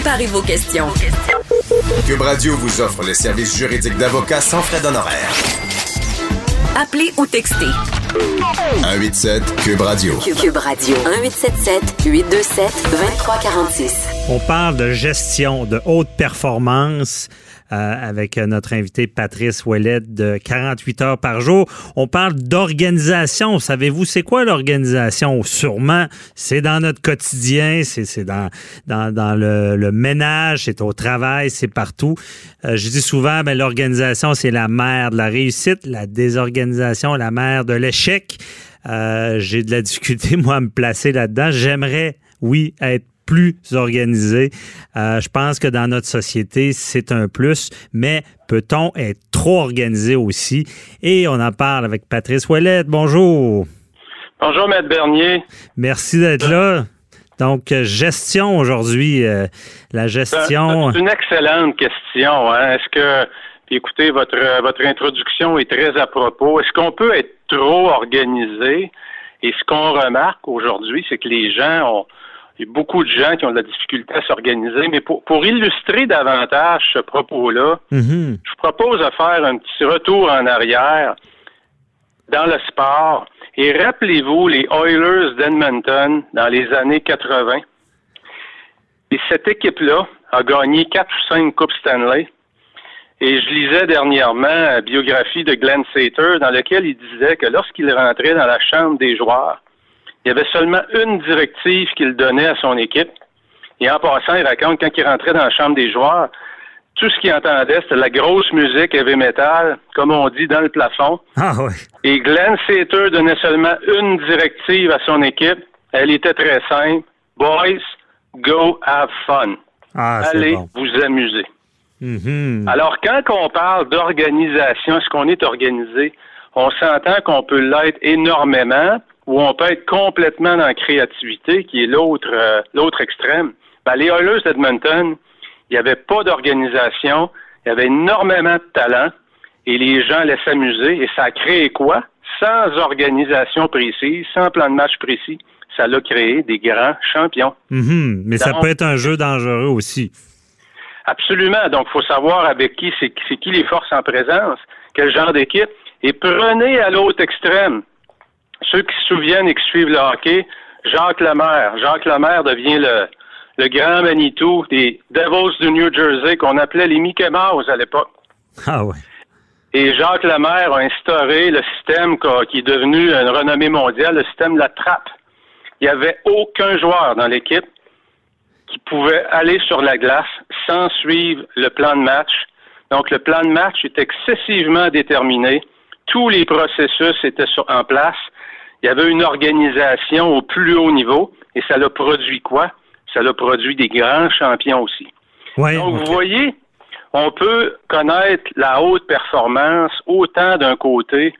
Préparez vos questions. Cube Radio vous offre les services juridiques d'avocats sans frais d'honoraires. Appelez ou textez. 187 Cube Radio. Cube Radio. 1877 827 2346. On parle de gestion de haute performance avec notre invité Patrice Ouellette de 48 heures par jour. On parle d'organisation. Savez-vous, c'est quoi l'organisation? Sûrement, c'est dans notre quotidien, c'est dans, dans, dans le, le, ménage, c'est au travail, c'est partout. Euh, je dis souvent, ben, l'organisation, c'est la mère de la réussite, la désorganisation, la mère de l'échec. Euh, J'ai de la difficulté, moi, à me placer là-dedans. J'aimerais, oui, être plus organisé. Euh, je pense que dans notre société, c'est un plus, mais peut-on être trop organisé aussi? Et on en parle avec Patrice Ouellette. Bonjour. Bonjour, Maître Bernier. Merci d'être là. Donc, gestion aujourd'hui, euh, la gestion. C'est une excellente question. Hein. Est-ce que, écoutez, votre, votre introduction est très à propos? Est-ce qu'on peut être trop organisé? Et ce qu'on remarque aujourd'hui, c'est que les gens ont, il y a beaucoup de gens qui ont de la difficulté à s'organiser. Mais pour, pour illustrer davantage ce propos-là, mm-hmm. je vous propose de faire un petit retour en arrière dans le sport. Et rappelez-vous les Oilers d'Edmonton dans les années 80. Et cette équipe-là a gagné quatre ou cinq Coupes Stanley. Et je lisais dernièrement la biographie de Glenn Sater dans laquelle il disait que lorsqu'il rentrait dans la chambre des joueurs, il y avait seulement une directive qu'il donnait à son équipe. Et en passant, il raconte quand il rentrait dans la chambre des joueurs, tout ce qu'il entendait, c'était la grosse musique heavy metal, comme on dit, dans le plafond. Ah ouais. Et Glenn Sater donnait seulement une directive à son équipe. Elle était très simple. Boys, go have fun. Ah, Allez bon. vous amuser. Mm-hmm. Alors, quand on parle d'organisation, est-ce qu'on est organisé? On s'entend qu'on peut l'être énormément, ou on peut être complètement dans la créativité, qui est l'autre euh, l'autre extrême. Ben, les Oilers d'Edmonton, il n'y avait pas d'organisation, il y avait énormément de talent, et les gens allaient s'amuser, et ça a créé quoi? Sans organisation précise, sans plan de match précis, ça l'a créé des grands champions. Mm-hmm. Mais ça peut être un jeu dangereux aussi. Absolument. Donc, il faut savoir avec qui, c'est c'est qui les forces en présence, quel genre d'équipe. Et prenez à l'autre extrême. Ceux qui se souviennent et qui suivent le hockey, Jacques Lemaire. Jacques Lemaire devient le, le grand Manitou des Devils du New Jersey qu'on appelait les Mickey Mouse à l'époque. Ah ouais. Et Jacques Lemaire a instauré le système qui est devenu une renommée mondiale, le système de la trappe. Il n'y avait aucun joueur dans l'équipe qui pouvait aller sur la glace sans suivre le plan de match. Donc, le plan de match est excessivement déterminé. Tous les processus étaient sur- en place. Il y avait une organisation au plus haut niveau et ça l'a produit quoi? Ça l'a produit des grands champions aussi. Donc, vous voyez, on peut connaître la haute performance autant d'un côté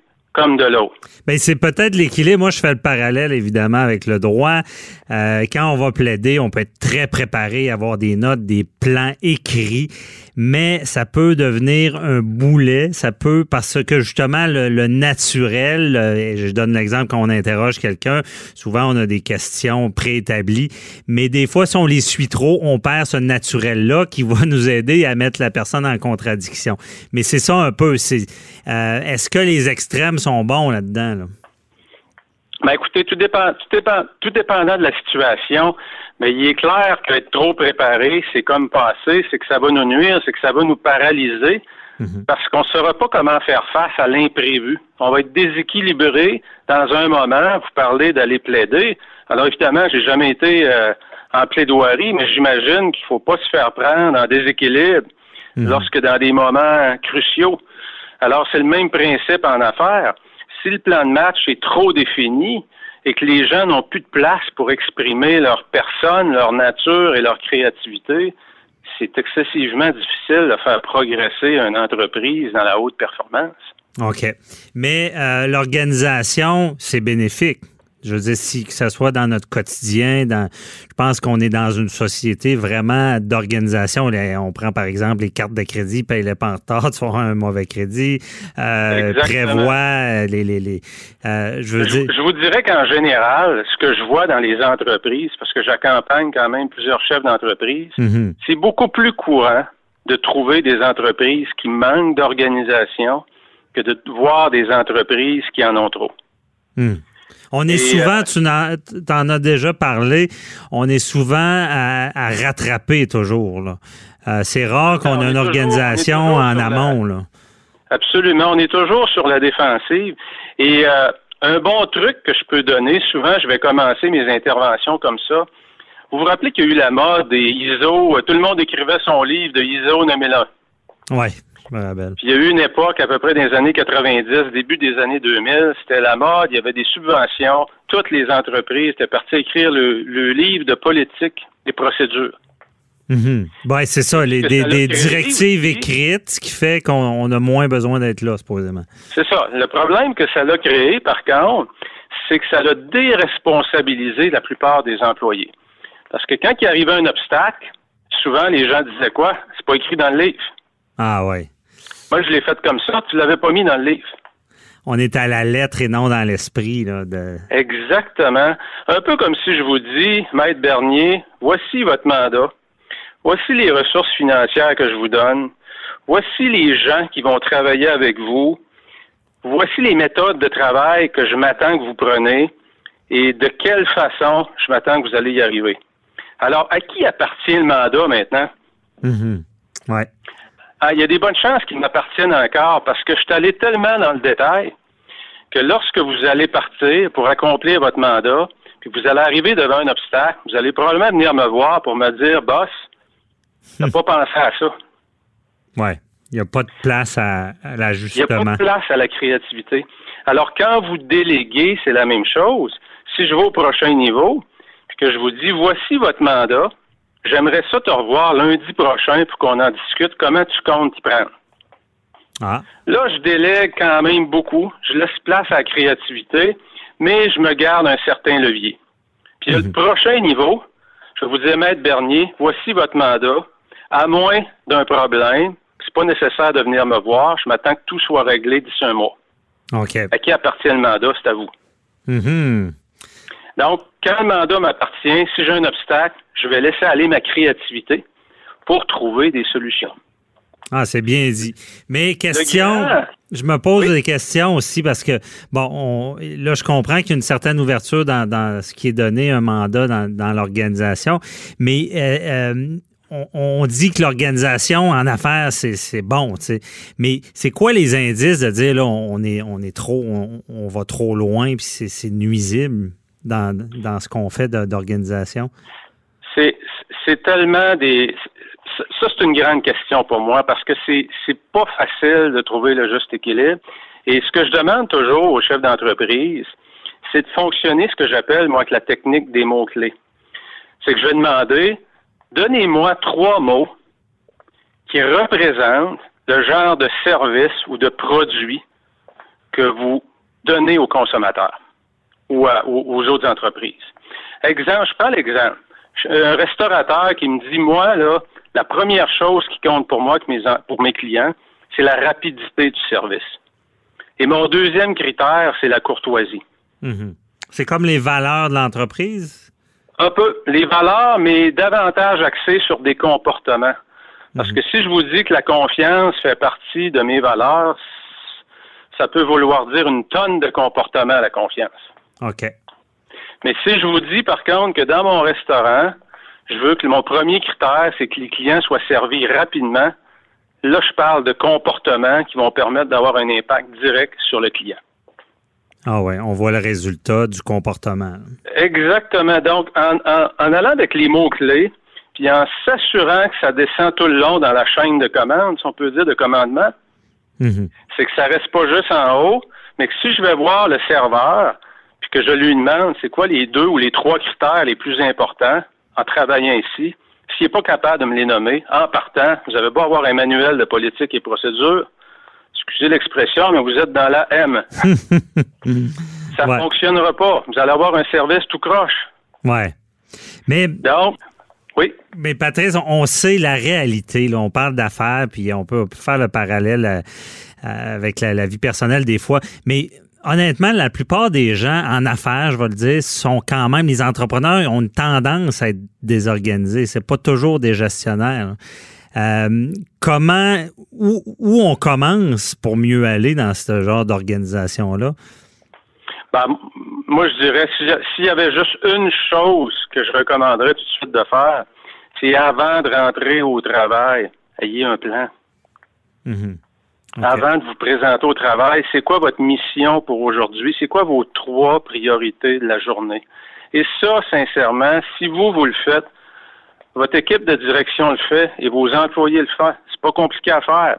de l'autre. Bien, c'est peut-être l'équilibre. Moi, je fais le parallèle, évidemment, avec le droit. Euh, quand on va plaider, on peut être très préparé, avoir des notes, des plans écrits, mais ça peut devenir un boulet. Ça peut, parce que justement, le, naturel, euh, je donne l'exemple quand on interroge quelqu'un, souvent on a des questions préétablies, mais des fois, si on les suit trop, on perd ce naturel-là qui va nous aider à mettre la personne en contradiction. Mais c'est ça un peu. C'est, euh, est-ce que les extrêmes sont bons là-dedans? Là? Ben écoutez, tout dépend, tout dépend, tout dépendant de la situation, mais il est clair qu'être trop préparé, c'est comme passer, c'est que ça va nous nuire, c'est que ça va nous paralyser, mhm. parce qu'on ne saura pas comment faire face à l'imprévu. On va être déséquilibré dans un moment. Vous parlez d'aller plaider. Alors évidemment, j'ai jamais été euh, en plaidoirie, mais j'imagine qu'il faut pas se faire prendre en déséquilibre mhm. lorsque dans des moments cruciaux. Alors c'est le même principe en affaires si le plan de match est trop défini et que les gens n'ont plus de place pour exprimer leur personne, leur nature et leur créativité, c'est excessivement difficile de faire progresser une entreprise dans la haute performance. OK. Mais euh, l'organisation, c'est bénéfique. Je veux dire, si que ce soit dans notre quotidien, dans, je pense qu'on est dans une société vraiment d'organisation. On prend par exemple les cartes de crédit, paye-les pas en retard, tu auras un mauvais crédit, euh, prévoit euh, les, les, les euh, je veux dire. Je vous dirais qu'en général, ce que je vois dans les entreprises, parce que j'accompagne quand même plusieurs chefs d'entreprise, mhm. c'est beaucoup plus courant de trouver des entreprises qui manquent d'organisation que de voir des entreprises qui en ont trop. Hmm. On est souvent, euh, tu en, as déjà parlé, on est souvent à, rattraper toujours. Euh, c'est rare qu'on ait une organisation en amont. Là. Absolument. On est toujours sur la défensive. Et euh, un bon truc que je peux donner, souvent, je vais commencer mes interventions comme ça. Vous vous rappelez qu'il y a eu la mode des ISO, tout le monde écrivait son livre de ISO 9001. Oui. Puis il y a eu une époque, à peu près des années 90, début des années 2000, c'était la mode, il y avait des subventions. Toutes les entreprises étaient parties écrire le, livre de politique des procédures. Mm c'est ça, les, des, directives écrites, ce qui fait qu'on a moins besoin d'être là, supposément. C'est ça. Le problème que ça l'a créé, par contre, c'est que ça a déresponsabilisé la plupart des employés. Parce que quand il arrivait un obstacle, souvent les gens disaient quoi? C'est pas écrit dans le livre. Ah ouais. Moi, je l'ai fait comme ça. Tu l'avais pas mis dans le livre. On est à la lettre et non dans l'esprit. De... Exactement. Un peu comme si je vous dis, Maître Bernier, voici votre mandat. Voici les ressources financières que je vous donne. Voici les gens qui vont travailler avec vous. Voici les méthodes de travail que je m'attends que vous prenez et de quelle façon je m'attends que vous allez y arriver. Alors, à qui appartient le mandat maintenant? Mm Ouais. Ah, il y a des bonnes chances qu'ils m'appartiennent encore parce que je suis allé tellement dans le détail que lorsque vous allez partir pour accomplir votre mandat, puis vous allez arriver devant un obstacle, vous allez probablement venir me voir pour me dire, boss, n'as pas pensé à ça. Oui. Il n'y a pas de place à, l'ajustement. Il n'y a pas de place à la créativité. Alors, quand vous déléguez, c'est la même chose. Si je vais au prochain niveau, puis que je vous dis, voici votre mandat, J'aimerais ça te revoir lundi prochain pour qu'on en discute. Comment tu comptes y prendre? Ah. Là, je délègue quand même beaucoup. Je laisse place à la créativité, mais je me garde un certain levier. Puis le mhm. prochain niveau, je vais vous dire, Maître Bernier, voici votre mandat. À moins d'un problème, c'est pas nécessaire de venir me voir. Je m'attends que tout soit réglé d'ici un mois. OK. À qui appartient le mandat, c'est à vous. Mm donc, quand le mandat m'appartient, si j'ai un obstacle, je vais laisser aller ma créativité pour trouver des solutions. Ah, c'est bien dit. Mais question, je me pose des questions aussi parce que, bon, là, je comprends qu'il y a une certaine ouverture dans, ce qui est donné, un mandat dans, l'organisation, mais euh, euh, on, dit que l'organisation en affaires, c'est bon, tu sais. Mais c'est quoi les indices de dire, là, on est, on est trop, on va trop loin, puis c'est nuisible? Dans, ce qu'on fait d'organisation? C'est tellement des. Ça, c'est une grande question pour moi parce que c'est pas facile de trouver le juste équilibre. Et ce que je demande toujours aux chefs d'entreprise, c'est de fonctionner ce que j'appelle, moi, avec la technique des mots-clés. C'est que je vais demander, donnez-moi trois mots qui représentent le genre de service ou de produit que vous donnez aux consommateurs ou, aux, autres entreprises. Exemple, je prends l'exemple. Un restaurateur qui me dit, moi, là, la première chose qui compte pour moi, pour mes clients, c'est la rapidité du service. Et mon deuxième critère, c'est la courtoisie. Mhm. C'est comme les valeurs de l'entreprise? Un peu. Les valeurs, mais davantage axées sur des comportements. Parce mhm. que si je vous dis que la confiance fait partie de mes valeurs, ça peut vouloir dire une tonne de comportements à la confiance. OK. Mais si je vous dis, par contre, que dans mon restaurant, je veux que mon premier critère, c'est que les clients soient servis rapidement, là, je parle de comportements qui vont permettre d'avoir un impact direct sur le client. Ah ouais, on voit le résultat du comportement. Exactement. Donc, en, allant avec les mots-clés, puis en s'assurant que ça descend tout le long dans la chaîne de commande, si on peut dire de commandement, mhm. c'est que ça reste pas juste en haut, mais que si je vais voir le serveur, puis que je lui demande c'est quoi les deux ou les trois critères les plus importants en travaillant ici, s'il n'est pas capable de me les nommer, en partant, vous avez beau avoir un manuel de politique et procédure, excusez l'expression, mais vous êtes dans la M. ça ne fonctionnera pas. Vous allez avoir un service tout croche. Ouais. Mais. Donc, oui. Mais Patrice, on sait la réalité. Là. On parle d'affaires, puis on peut faire le parallèle euh, avec la, vie personnelle des fois. Mais honnêtement, la plupart des gens en affaires, je vais le dire, sont quand même les entrepreneurs ont une tendance à être désorganisés. C'est pas toujours des gestionnaires. Euh, comment, où, on commence pour mieux aller dans ce genre d'organisation-là? Ben, moi, je dirais, s'il y avait juste une chose que je recommanderais tout de suite de faire, c'est avant de rentrer au travail, ayez un plan. Avant de vous présenter au travail, c'est quoi votre mission pour aujourd'hui? C'est quoi vos trois priorités de la journée? Et ça, sincèrement, si vous, vous le faites, votre équipe de direction le fait et vos employés le font. C'est pas compliqué à faire.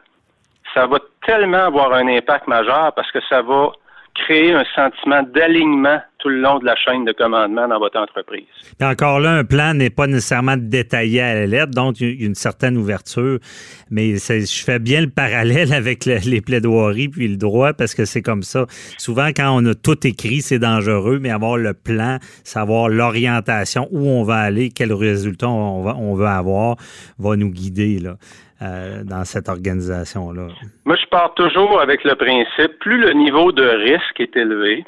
Ça va tellement avoir un impact majeur parce que ça va créer un sentiment d'alignement tout le long de la chaîne de commandement dans votre entreprise. Et encore là, un plan n'est pas nécessairement détaillé à la lettre, donc il y a une certaine ouverture. Mais je fais bien le parallèle avec les plaidoiries puis le droit parce que c'est comme ça. Souvent, quand on a tout écrit, c'est dangereux, mais avoir le plan, savoir l'orientation, où on va aller, quel résultat on, va, on veut avoir, va nous guider. Là. Euh, dans cette organisation-là? Moi, je pars toujours avec le principe, plus le niveau de risque est élevé,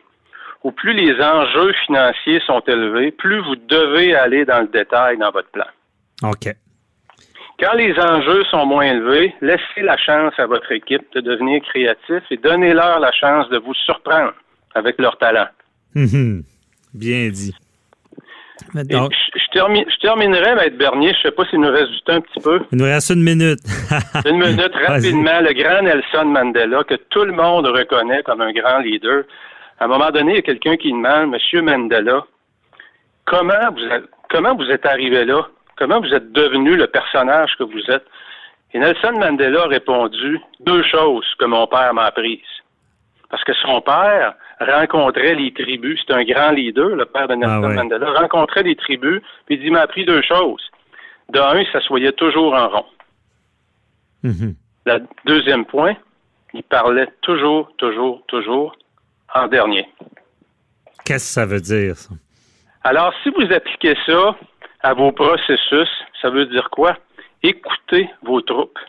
ou plus les enjeux financiers sont élevés, plus vous devez aller dans le détail dans votre plan. OK. Quand les enjeux sont moins élevés, laissez la chance à votre équipe de devenir créatif et donnez-leur la chance de vous surprendre avec leur talent. Hum, bien dit je, terminerai, Maître Bernier. Je ne sais pas s'il nous reste du temps un petit peu. Il nous reste une minute. une minute, rapidement. Le grand Nelson Mandela, que tout le monde reconnaît comme un grand leader. À un moment donné, il y a quelqu'un qui demande, Monsieur Mandela, comment vous êtes, comment vous êtes arrivé là? Comment vous êtes devenu le personnage que vous êtes? Et Nelson Mandela a répondu deux choses que mon père m'a apprises. Parce que son père, rencontrait les tribus. C'est un grand leader, le père de Nelson ah Mandela. Rencontrait les tribus, puis il m'a appris deux choses. D'un, il s'assoyait toujours en rond. Mm-hmm. Le deuxième point, il parlait toujours, toujours, toujours en dernier. Qu'est-ce que ça veut dire, ça? Alors, si vous appliquez ça à vos processus, ça veut dire quoi? Écoutez vos troupes.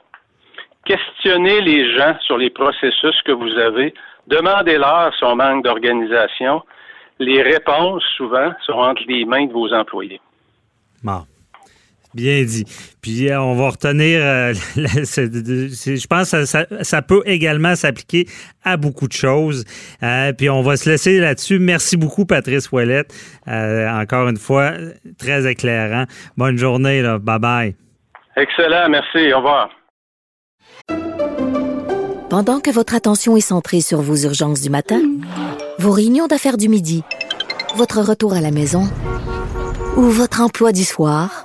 Questionnez les gens sur les processus que vous avez Demandez-leur son manque d'organisation. Les réponses, souvent, sont entre les mains de vos employés. Bon. Bien dit. Puis euh, on va retenir, euh, je pense que ça, peut également s'appliquer à beaucoup de choses. Euh, puis on va se laisser là-dessus. Merci beaucoup, Patrice Ouellette. encore une fois, très éclairant. Bonne journée. Là. Bye bye. Excellent. Merci. Au revoir. Pendant que votre attention est centrée sur vos urgences du matin, vos réunions d'affaires du midi, votre retour à la maison ou votre emploi du soir,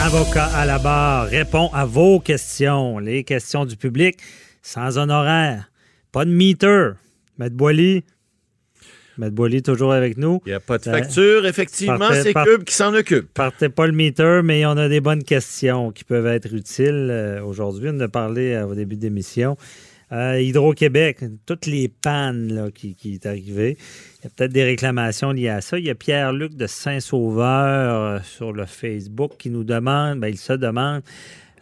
Avocat à la barre répond à vos questions, les questions du public, sans honoraire. Pas de meter. Maître Boily? Maître Boily, toujours avec nous. Il n'y a pas de Euh, facture, effectivement, c'est Cube qui s'en occupe. Partez pas le meter, mais on a des bonnes questions qui peuvent être utiles euh, aujourd'hui. On a parlé euh, au début d'émission. Euh, Hydro-Québec, toutes les pannes qui, qui est arrivées. Il y a peut-être des réclamations liées à ça. Il y a Pierre-Luc de Saint-Sauveur euh, sur le Facebook qui nous demande, ben, il se demande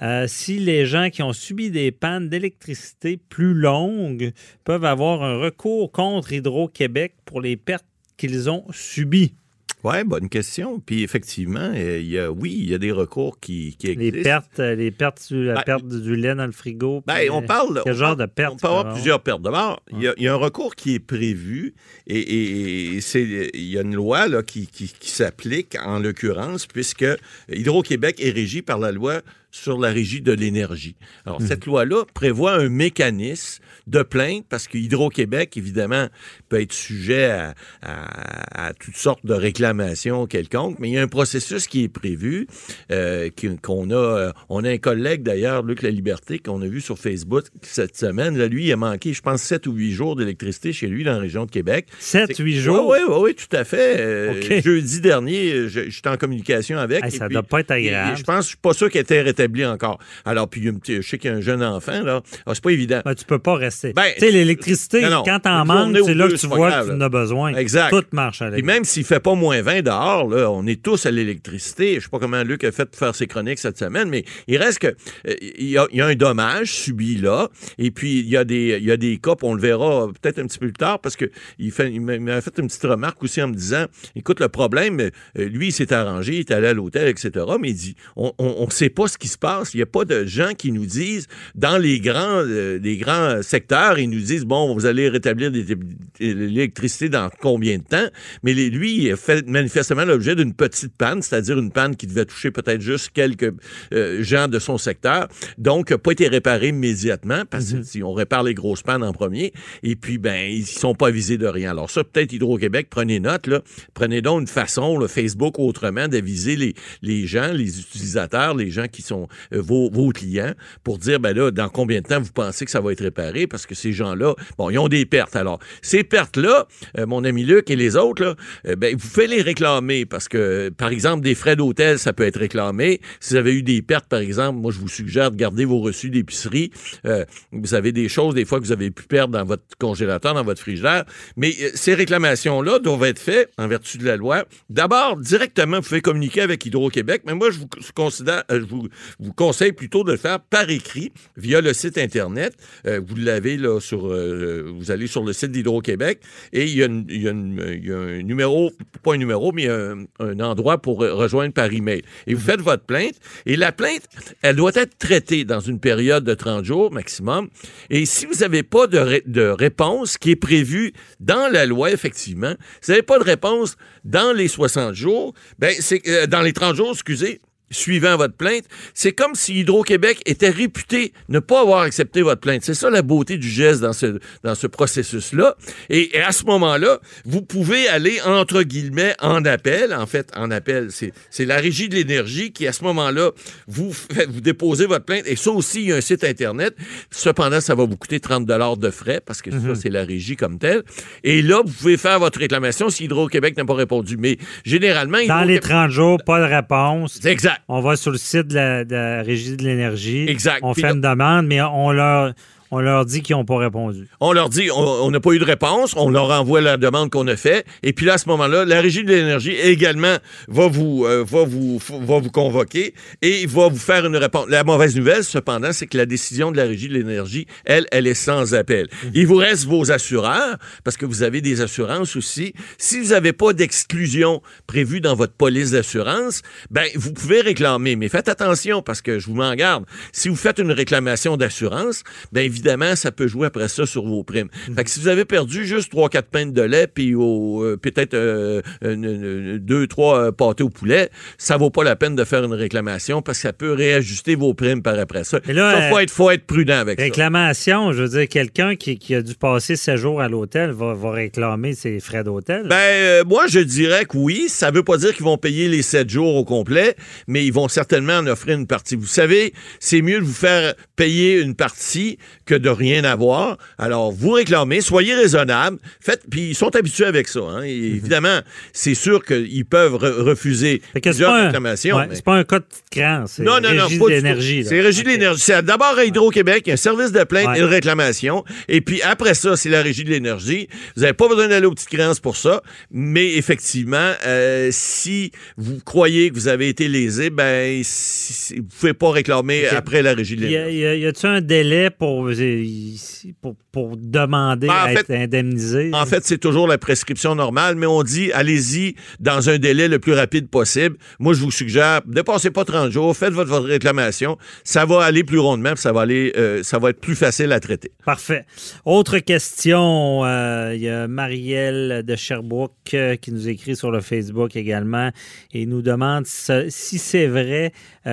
euh, si les gens qui ont subi des pannes d'électricité plus longues peuvent avoir un recours contre Hydro-Québec pour les pertes qu'ils ont subies. Oui, bonne question. Puis effectivement, euh, il y a, oui, il y a des recours qui, qui Les existent. pertes, euh, les pertes, sur la Ben, perte du lait dans le frigo. Ben, on parle. Quel on genre parle- de pertes? On peut avoir plusieurs pertes. D'abord, il y a- il y, a un recours qui est prévu et, et- et c'est, il y a une loi là, qui, qui- qui s'applique en l'occurrence, puisque Hydro-Québec est régi par la loi sur la régie de l'énergie. Alors, Mhm. cette loi-là prévoit un mécanisme de plainte parce que Hydro-Québec, évidemment, peut être sujet à, à- à toutes sortes de réclamations quelconques, mais il y a un processus qui est prévu, euh, qu'on a, euh, on a un collègue d'ailleurs, Luc La Liberté, qu'on a vu sur Facebook cette semaine. Là, lui, il a manqué, je pense, 7 ou 8 jours d'électricité chez lui dans la région de Québec. 7, 8 jours? Oui, oui, oui, tout à fait. Euh. Jeudi dernier, j'étais en communication avec. Hey, ça puis, doit pas être et- et agréable. Je pense, je suis pas sûr qu'il était encore. Alors, puis, je sais qu'il y a un jeune enfant, là. Ah, c'est pas évident. Ben, tu peux pas rester. Ben, tu sais, l'électricité, quand t'en manques, c'est là que tu vois grave, que tu en as besoin. Exact. Tout marche à Et l'électricité. même s'il fait pas moins 20 dehors, là, on est tous à l'électricité. Je sais pas comment Luc a fait pour faire ses chroniques cette semaine, mais il reste que euh, il y, a, il y a un dommage subi là. Et puis il y a des il y a des cas, puis on le verra peut-être un petit peu plus tard, parce que il fait il m'a fait une petite remarque aussi en me disant, écoute le problème, euh, lui il s'est arrangé, il est allé à l'hôtel, etc. Mais il dit, on, on sait pas ce qui se passe. Il y a pas de gens qui nous disent dans les grands euh, les grands secteurs, ils nous disent bon, vous allez rétablir l'électricité dans combien de temps? Mais les- lui, il a fait manifestement l'objet d'une petite panne, c'est-à-dire une panne qui devait toucher peut-être juste quelques euh, gens de son secteur. Donc, n'a pas été réparé immédiatement parce que si on répare les grosses pannes en premier, et puis, ben, ils sont pas avisés de rien. Alors, ça, peut-être Hydro-Québec, prenez note, là. Prenez donc une façon, le Facebook autrement, d'aviser les, les gens, les utilisateurs, les gens qui sont euh, vos, clients pour dire, ben là, dans combien de temps vous pensez que ça va être réparé? Parce que ces gens-là, bon, ils ont des pertes. Alors, ces pertes-là, euh, mon ami Luc et les autres, là, euh, ben, vous faites les réclamer parce que, par exemple, des frais d'hôtel, ça peut être réclamé. Si vous avez eu des pertes, par exemple, moi, je vous suggère de garder vos reçus d'épicerie. Vous avez des choses, des fois, que vous avez pu perdre dans votre congélateur, dans votre frigidaire. Mais ces réclamations-là doivent être faites en vertu de la loi. D'abord, directement, vous pouvez communiquer avec Hydro-Québec, mais moi, je vous considère, vous conseille plutôt de le faire par écrit via le site Internet. Euh, vous l'avez là sur, euh, vous allez sur le site d'Hydro-Québec et il y, a une- il y a une- il y a un numéro, pas un numéro, mais un, un endroit pour rejoindre par email. Et vous faites votre plainte et la plainte, elle doit être traitée dans une période de 30 jours maximum. Et si vous n'avez pas de, ré- de réponse qui est prévue dans la loi, effectivement, si vous n'avez pas de réponse dans les 60 jours, ben c'est euh, dans les 30 jours, excusez, suivant votre plainte, c'est comme si Hydro-Québec était réputé ne pas avoir accepté votre plainte. C'est ça la beauté du geste dans ce, dans ce processus-là. Et, et à ce moment-là, vous pouvez aller, entre guillemets, en appel. En fait, en appel, c'est c'est la régie de l'énergie qui, à ce moment-là, vous, fait- vous déposez votre plainte. Et ça aussi, il y a un site Internet. Cependant, ça va vous coûter 30 de frais parce que ça, c'est la régie comme telle. Et là, vous pouvez faire votre réclamation si Hydro-Québec n'a pas répondu. Mais généralement... Dans les Hydro-Québec- 30 jours, pas de réponse. C'est exact. On va sur le site de la, de la Régie de l'énergie. Exact. On Puis fait là- une demande, mais on leur, On leur dit qu'ils n'ont pas répondu. On leur dit, on n'a pas eu de réponse, on leur envoie la demande qu'on a faite, et puis là, à ce moment-là, la Régie de l'énergie également va vous, euh, va vous, va vous convoquer et va vous faire une réponse. La mauvaise nouvelle, cependant, c'est que la décision de la Régie de l'énergie, elle, elle est sans appel. Mhm. Il vous reste vos assureurs, parce que vous avez des assurances aussi. Si vous n'avez pas d'exclusion prévue dans votre police d'assurance, ben, vous pouvez réclamer. Mais faites attention, parce que je vous m'en garde. Si vous faites une réclamation d'assurance, ben, évidemment, ça peut jouer après ça sur vos primes. Mhm. Fait que si vous avez perdu juste 3-4 pintes de lait, puis euh, peut-être euh, une- une- deux, trois euh, pâtés au poulet, ça vaut pas la peine de faire une réclamation parce que ça peut réajuster vos primes par après ça. Ça, faut euh, être, faut être prudent avec ça. Réclamation, je veux dire, quelqu'un qui, qui a dû passer sept jours à l'hôtel va, va réclamer ses frais d'hôtel. Ben, euh, moi, je dirais que oui. Ça veut pas dire qu'ils vont payer les sept jours au complet, mais ils vont certainement en offrir une partie. Vous savez, c'est mieux de vous faire payer une partie que de rien avoir. Alors, vous réclamez, soyez raisonnable. Faites, puis ils sont habitués avec ça. hein. Et Évidemment, c'est sûr qu'ils peuvent re- refuser plusieurs pas, un, réclamations. ouais, mais- c'est pas un cas de cran, c'est non, non, non, Régie de l'énergie. C'est Régie de l'énergie. C'est d'abord à Hydro-Québec, il y a un service de plainte Ouais. et de réclamation. Et puis après ça, c'est la Régie de l'énergie. Vous n'avez pas besoin d'aller aux petites créances pour ça. Mais effectivement, euh, si vous croyez que vous avez été lésé, ben, si- vous ne pouvez pas réclamer après la Régie de l'énergie. y a- y a-tu un délai pour, pour, pour demander Ben, en à fait- être indemnisé? En fait, c'est toujours la prescription normale, mais on dit allez-y dans un délai le plus rapide possible. Moi, je vous suggère, dépassez pas 30 jours, faites votre, votre réclamation. Ça va aller plus rondement, puis ça va aller, euh, ça va être plus facile à traiter. Parfait. Autre question, euh, il y a Marielle de Sherbrooke euh, qui nous écrit sur le Facebook également et nous demande si, si c'est vrai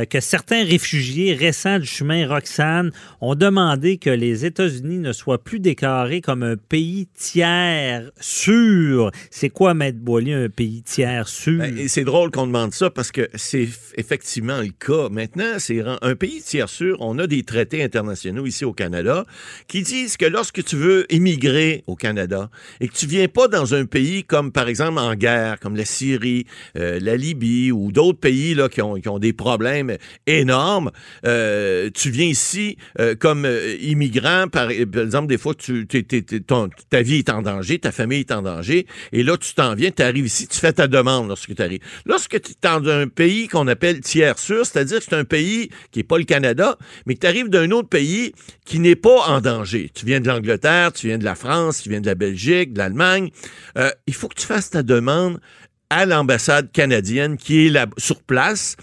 que certains réfugiés récents du chemin Roxane ont demandé que les États-Unis ne soient plus déclarés comme un pays tiers sûr. C'est quoi, Maître Boily, un pays tiers sûr? Ben, c'est drôle qu'on demande ça parce que c'est effectivement le cas. Maintenant, c'est un pays tiers sûr. On a des traités internationaux ici au Canada qui disent que lorsque tu veux immigrer au Canada et que tu viens pas dans un pays comme, par exemple, en guerre, comme la Syrie, euh, la Libye ou d'autres pays là, qui, ont, des problèmes énormes, euh, tu viens ici euh, comme euh, par, exemple, des fois, tu, ta vie est en danger, ta famille est en danger, et là, tu t'en viens, tu arrives ici, tu fais ta demande lorsque tu arrives. Lorsque tu es dans un pays qu'on appelle tiers sûr, c'est-à-dire que c'est un pays qui n'est pas le Canada, mais que tu arrives d'un autre pays qui n'est pas en danger. Tu viens de l'Angleterre, tu viens de la France, tu viens de la Belgique, de l'Allemagne. Euh, il faut que tu fasses ta demande à l'ambassade canadienne qui est sur place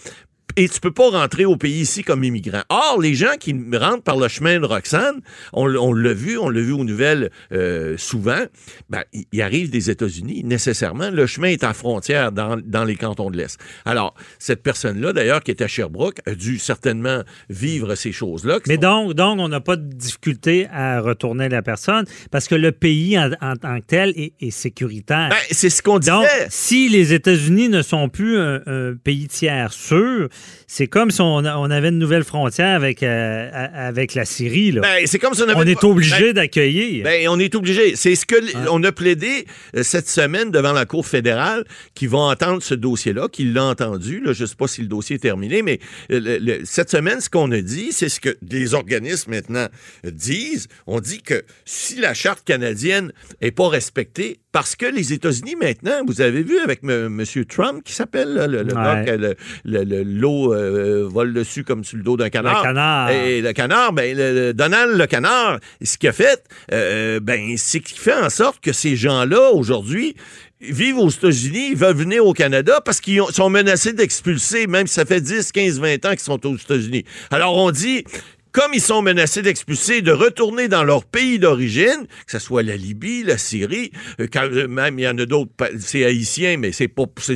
et tu peux pas rentrer au pays ici comme immigrant. Or, les gens qui rentrent par le chemin de Roxane, on, l'a vu, on l'a vu aux nouvelles euh, souvent, ben, ils arrivent des États-Unis nécessairement. Le chemin est à frontière dans, dans les cantons de l'Est. Alors, cette personne-là, d'ailleurs, qui est à Sherbrooke, a dû certainement vivre ces choses-là. Mais sont- donc, donc, on n'a pas de difficulté à retourner la personne parce que le pays en, en tant que tel est, est sécuritaire. Ben, c'est ce qu'on disait. donc, si les États-Unis ne sont plus un, un pays tiers sûr, c'est comme si on, on avait une nouvelle frontière avec, euh, avec la Syrie. Là. Ben, c'est comme si on avait on est obligé Ben, d'accueillir. Ben, on est obligé. C'est ce que l- on a plaidé euh, cette semaine devant la Cour fédérale qui vont entendre ce dossier-là, qui l'a entendu. Là, je ne sais pas si le dossier est terminé, mais euh, le- le- cette semaine, ce qu'on a dit, c'est ce que les organismes maintenant disent. On dit que si la charte canadienne est pas respectée, parce que les États-Unis maintenant, vous avez vu avec M. Trump qui s'appelle Ouais. le- le- le- l'eau euh, vole dessus comme sur le dos d'un canard. canard. Et le canard, ben, le- le Donald le canard, ce qu'il a fait, euh, ben, c'est qu'il fait en sorte que ces gens-là, aujourd'hui, vivent aux États-Unis, ils veulent venir au Canada parce qu'ils ont- sont menacés d'expulser, même si ça fait 10, 15, 20 ans qu'ils sont aux États-Unis. Alors, on dit, comme ils sont menacés d'expulser, de retourner dans leur pays d'origine, que ce soit la Libye, la Syrie, euh, quand, euh, même il y en a d'autres, c'est haïtien, mais c'est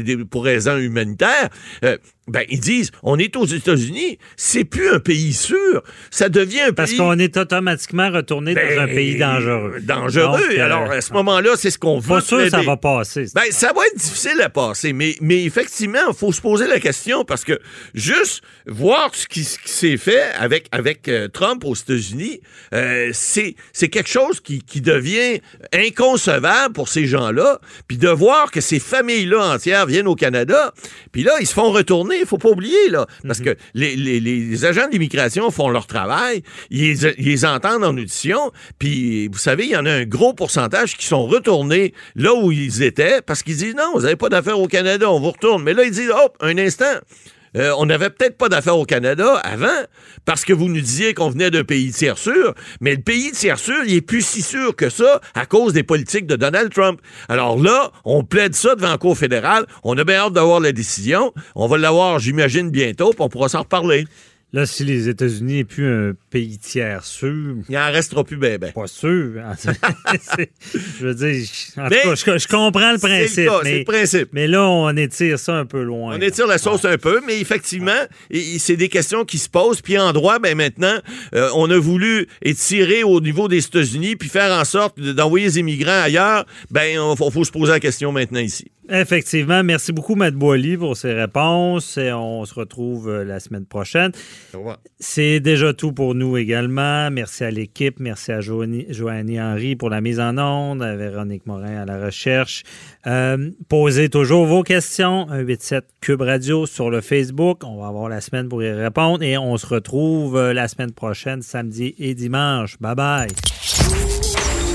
des- pour raisons humanitaires. euh, ben, ils disent, on est aux États-Unis, c'est plus un pays sûr, ça devient un parce pays... qu'on est automatiquement retourné Ben, dans un pays dangereux. Dangereux. Donc, euh, Alors, à ce moment-là, c'est ce qu'on veut. pas sûr que ça va passer. Ben, ça va être difficile à passer, mais, mais effectivement, il faut se poser la question parce que juste voir ce qui, ce qui s'est fait avec, avec euh, Trump aux États-Unis, euh, c'est c'est quelque chose qui, qui devient inconcevable pour ces gens-là. Puis de voir que ces familles-là entières viennent au Canada, puis là, ils se font retourner. Retourner. Il faut pas oublier, là. Parce Mhm. que les, les- les agents d'immigration font leur travail, ils, ils les entendent en audition, puis vous savez, il y en a un gros pourcentage qui sont retournés là où ils étaient parce qu'ils disent non, vous n'avez pas d'affaires au Canada, on vous retourne. Mais là, ils disent, hop, un instant. Euh, on n'avait peut-être pas d'affaires au Canada avant parce que vous nous disiez qu'on venait d'un pays tiers sûr, mais le pays tiers sûr, il est plus si sûr que ça à cause des politiques de Donald Trump. Alors là, on plaide ça devant la Cour fédérale. On a bien hâte d'avoir la décision. On va l'avoir, j'imagine, bientôt, puis on pourra s'en reparler. Là, si les États-Unis n'est plus un pays tiers sûr, Il en restera plus ben ben. pas sûr. C'est- je veux dire, je- en tout Mais cas, je, je comprends le le principe. cas, mais, le principe. mais là, on étire ça un peu loin. On étire la sauce un peu, mais effectivement, c'est des questions qui se posent. Puis en droit, ben maintenant, euh, on a voulu étirer au niveau des États-Unis, puis faire en sorte de- d'envoyer les immigrants ailleurs. Ben, il faut, faut se poser la question maintenant ici. Effectivement. Merci beaucoup, Matt Boily, pour ces réponses. Et on se retrouve euh, la semaine prochaine. C'est déjà tout pour nous également. Merci à l'équipe. Merci à Joanie, Joanie Henry pour la mise en onde, à Véronique Morin à la recherche. Euh, posez toujours vos questions. 187 Cube Radio sur le Facebook. On va avoir la semaine pour y répondre. Et on se retrouve euh, la semaine prochaine, samedi et dimanche. Bye bye.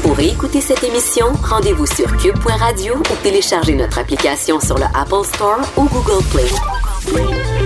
Pour écouter cette émission, rendez-vous sur cube.radio ou téléchargez notre application sur le Apple Store ou Google Play.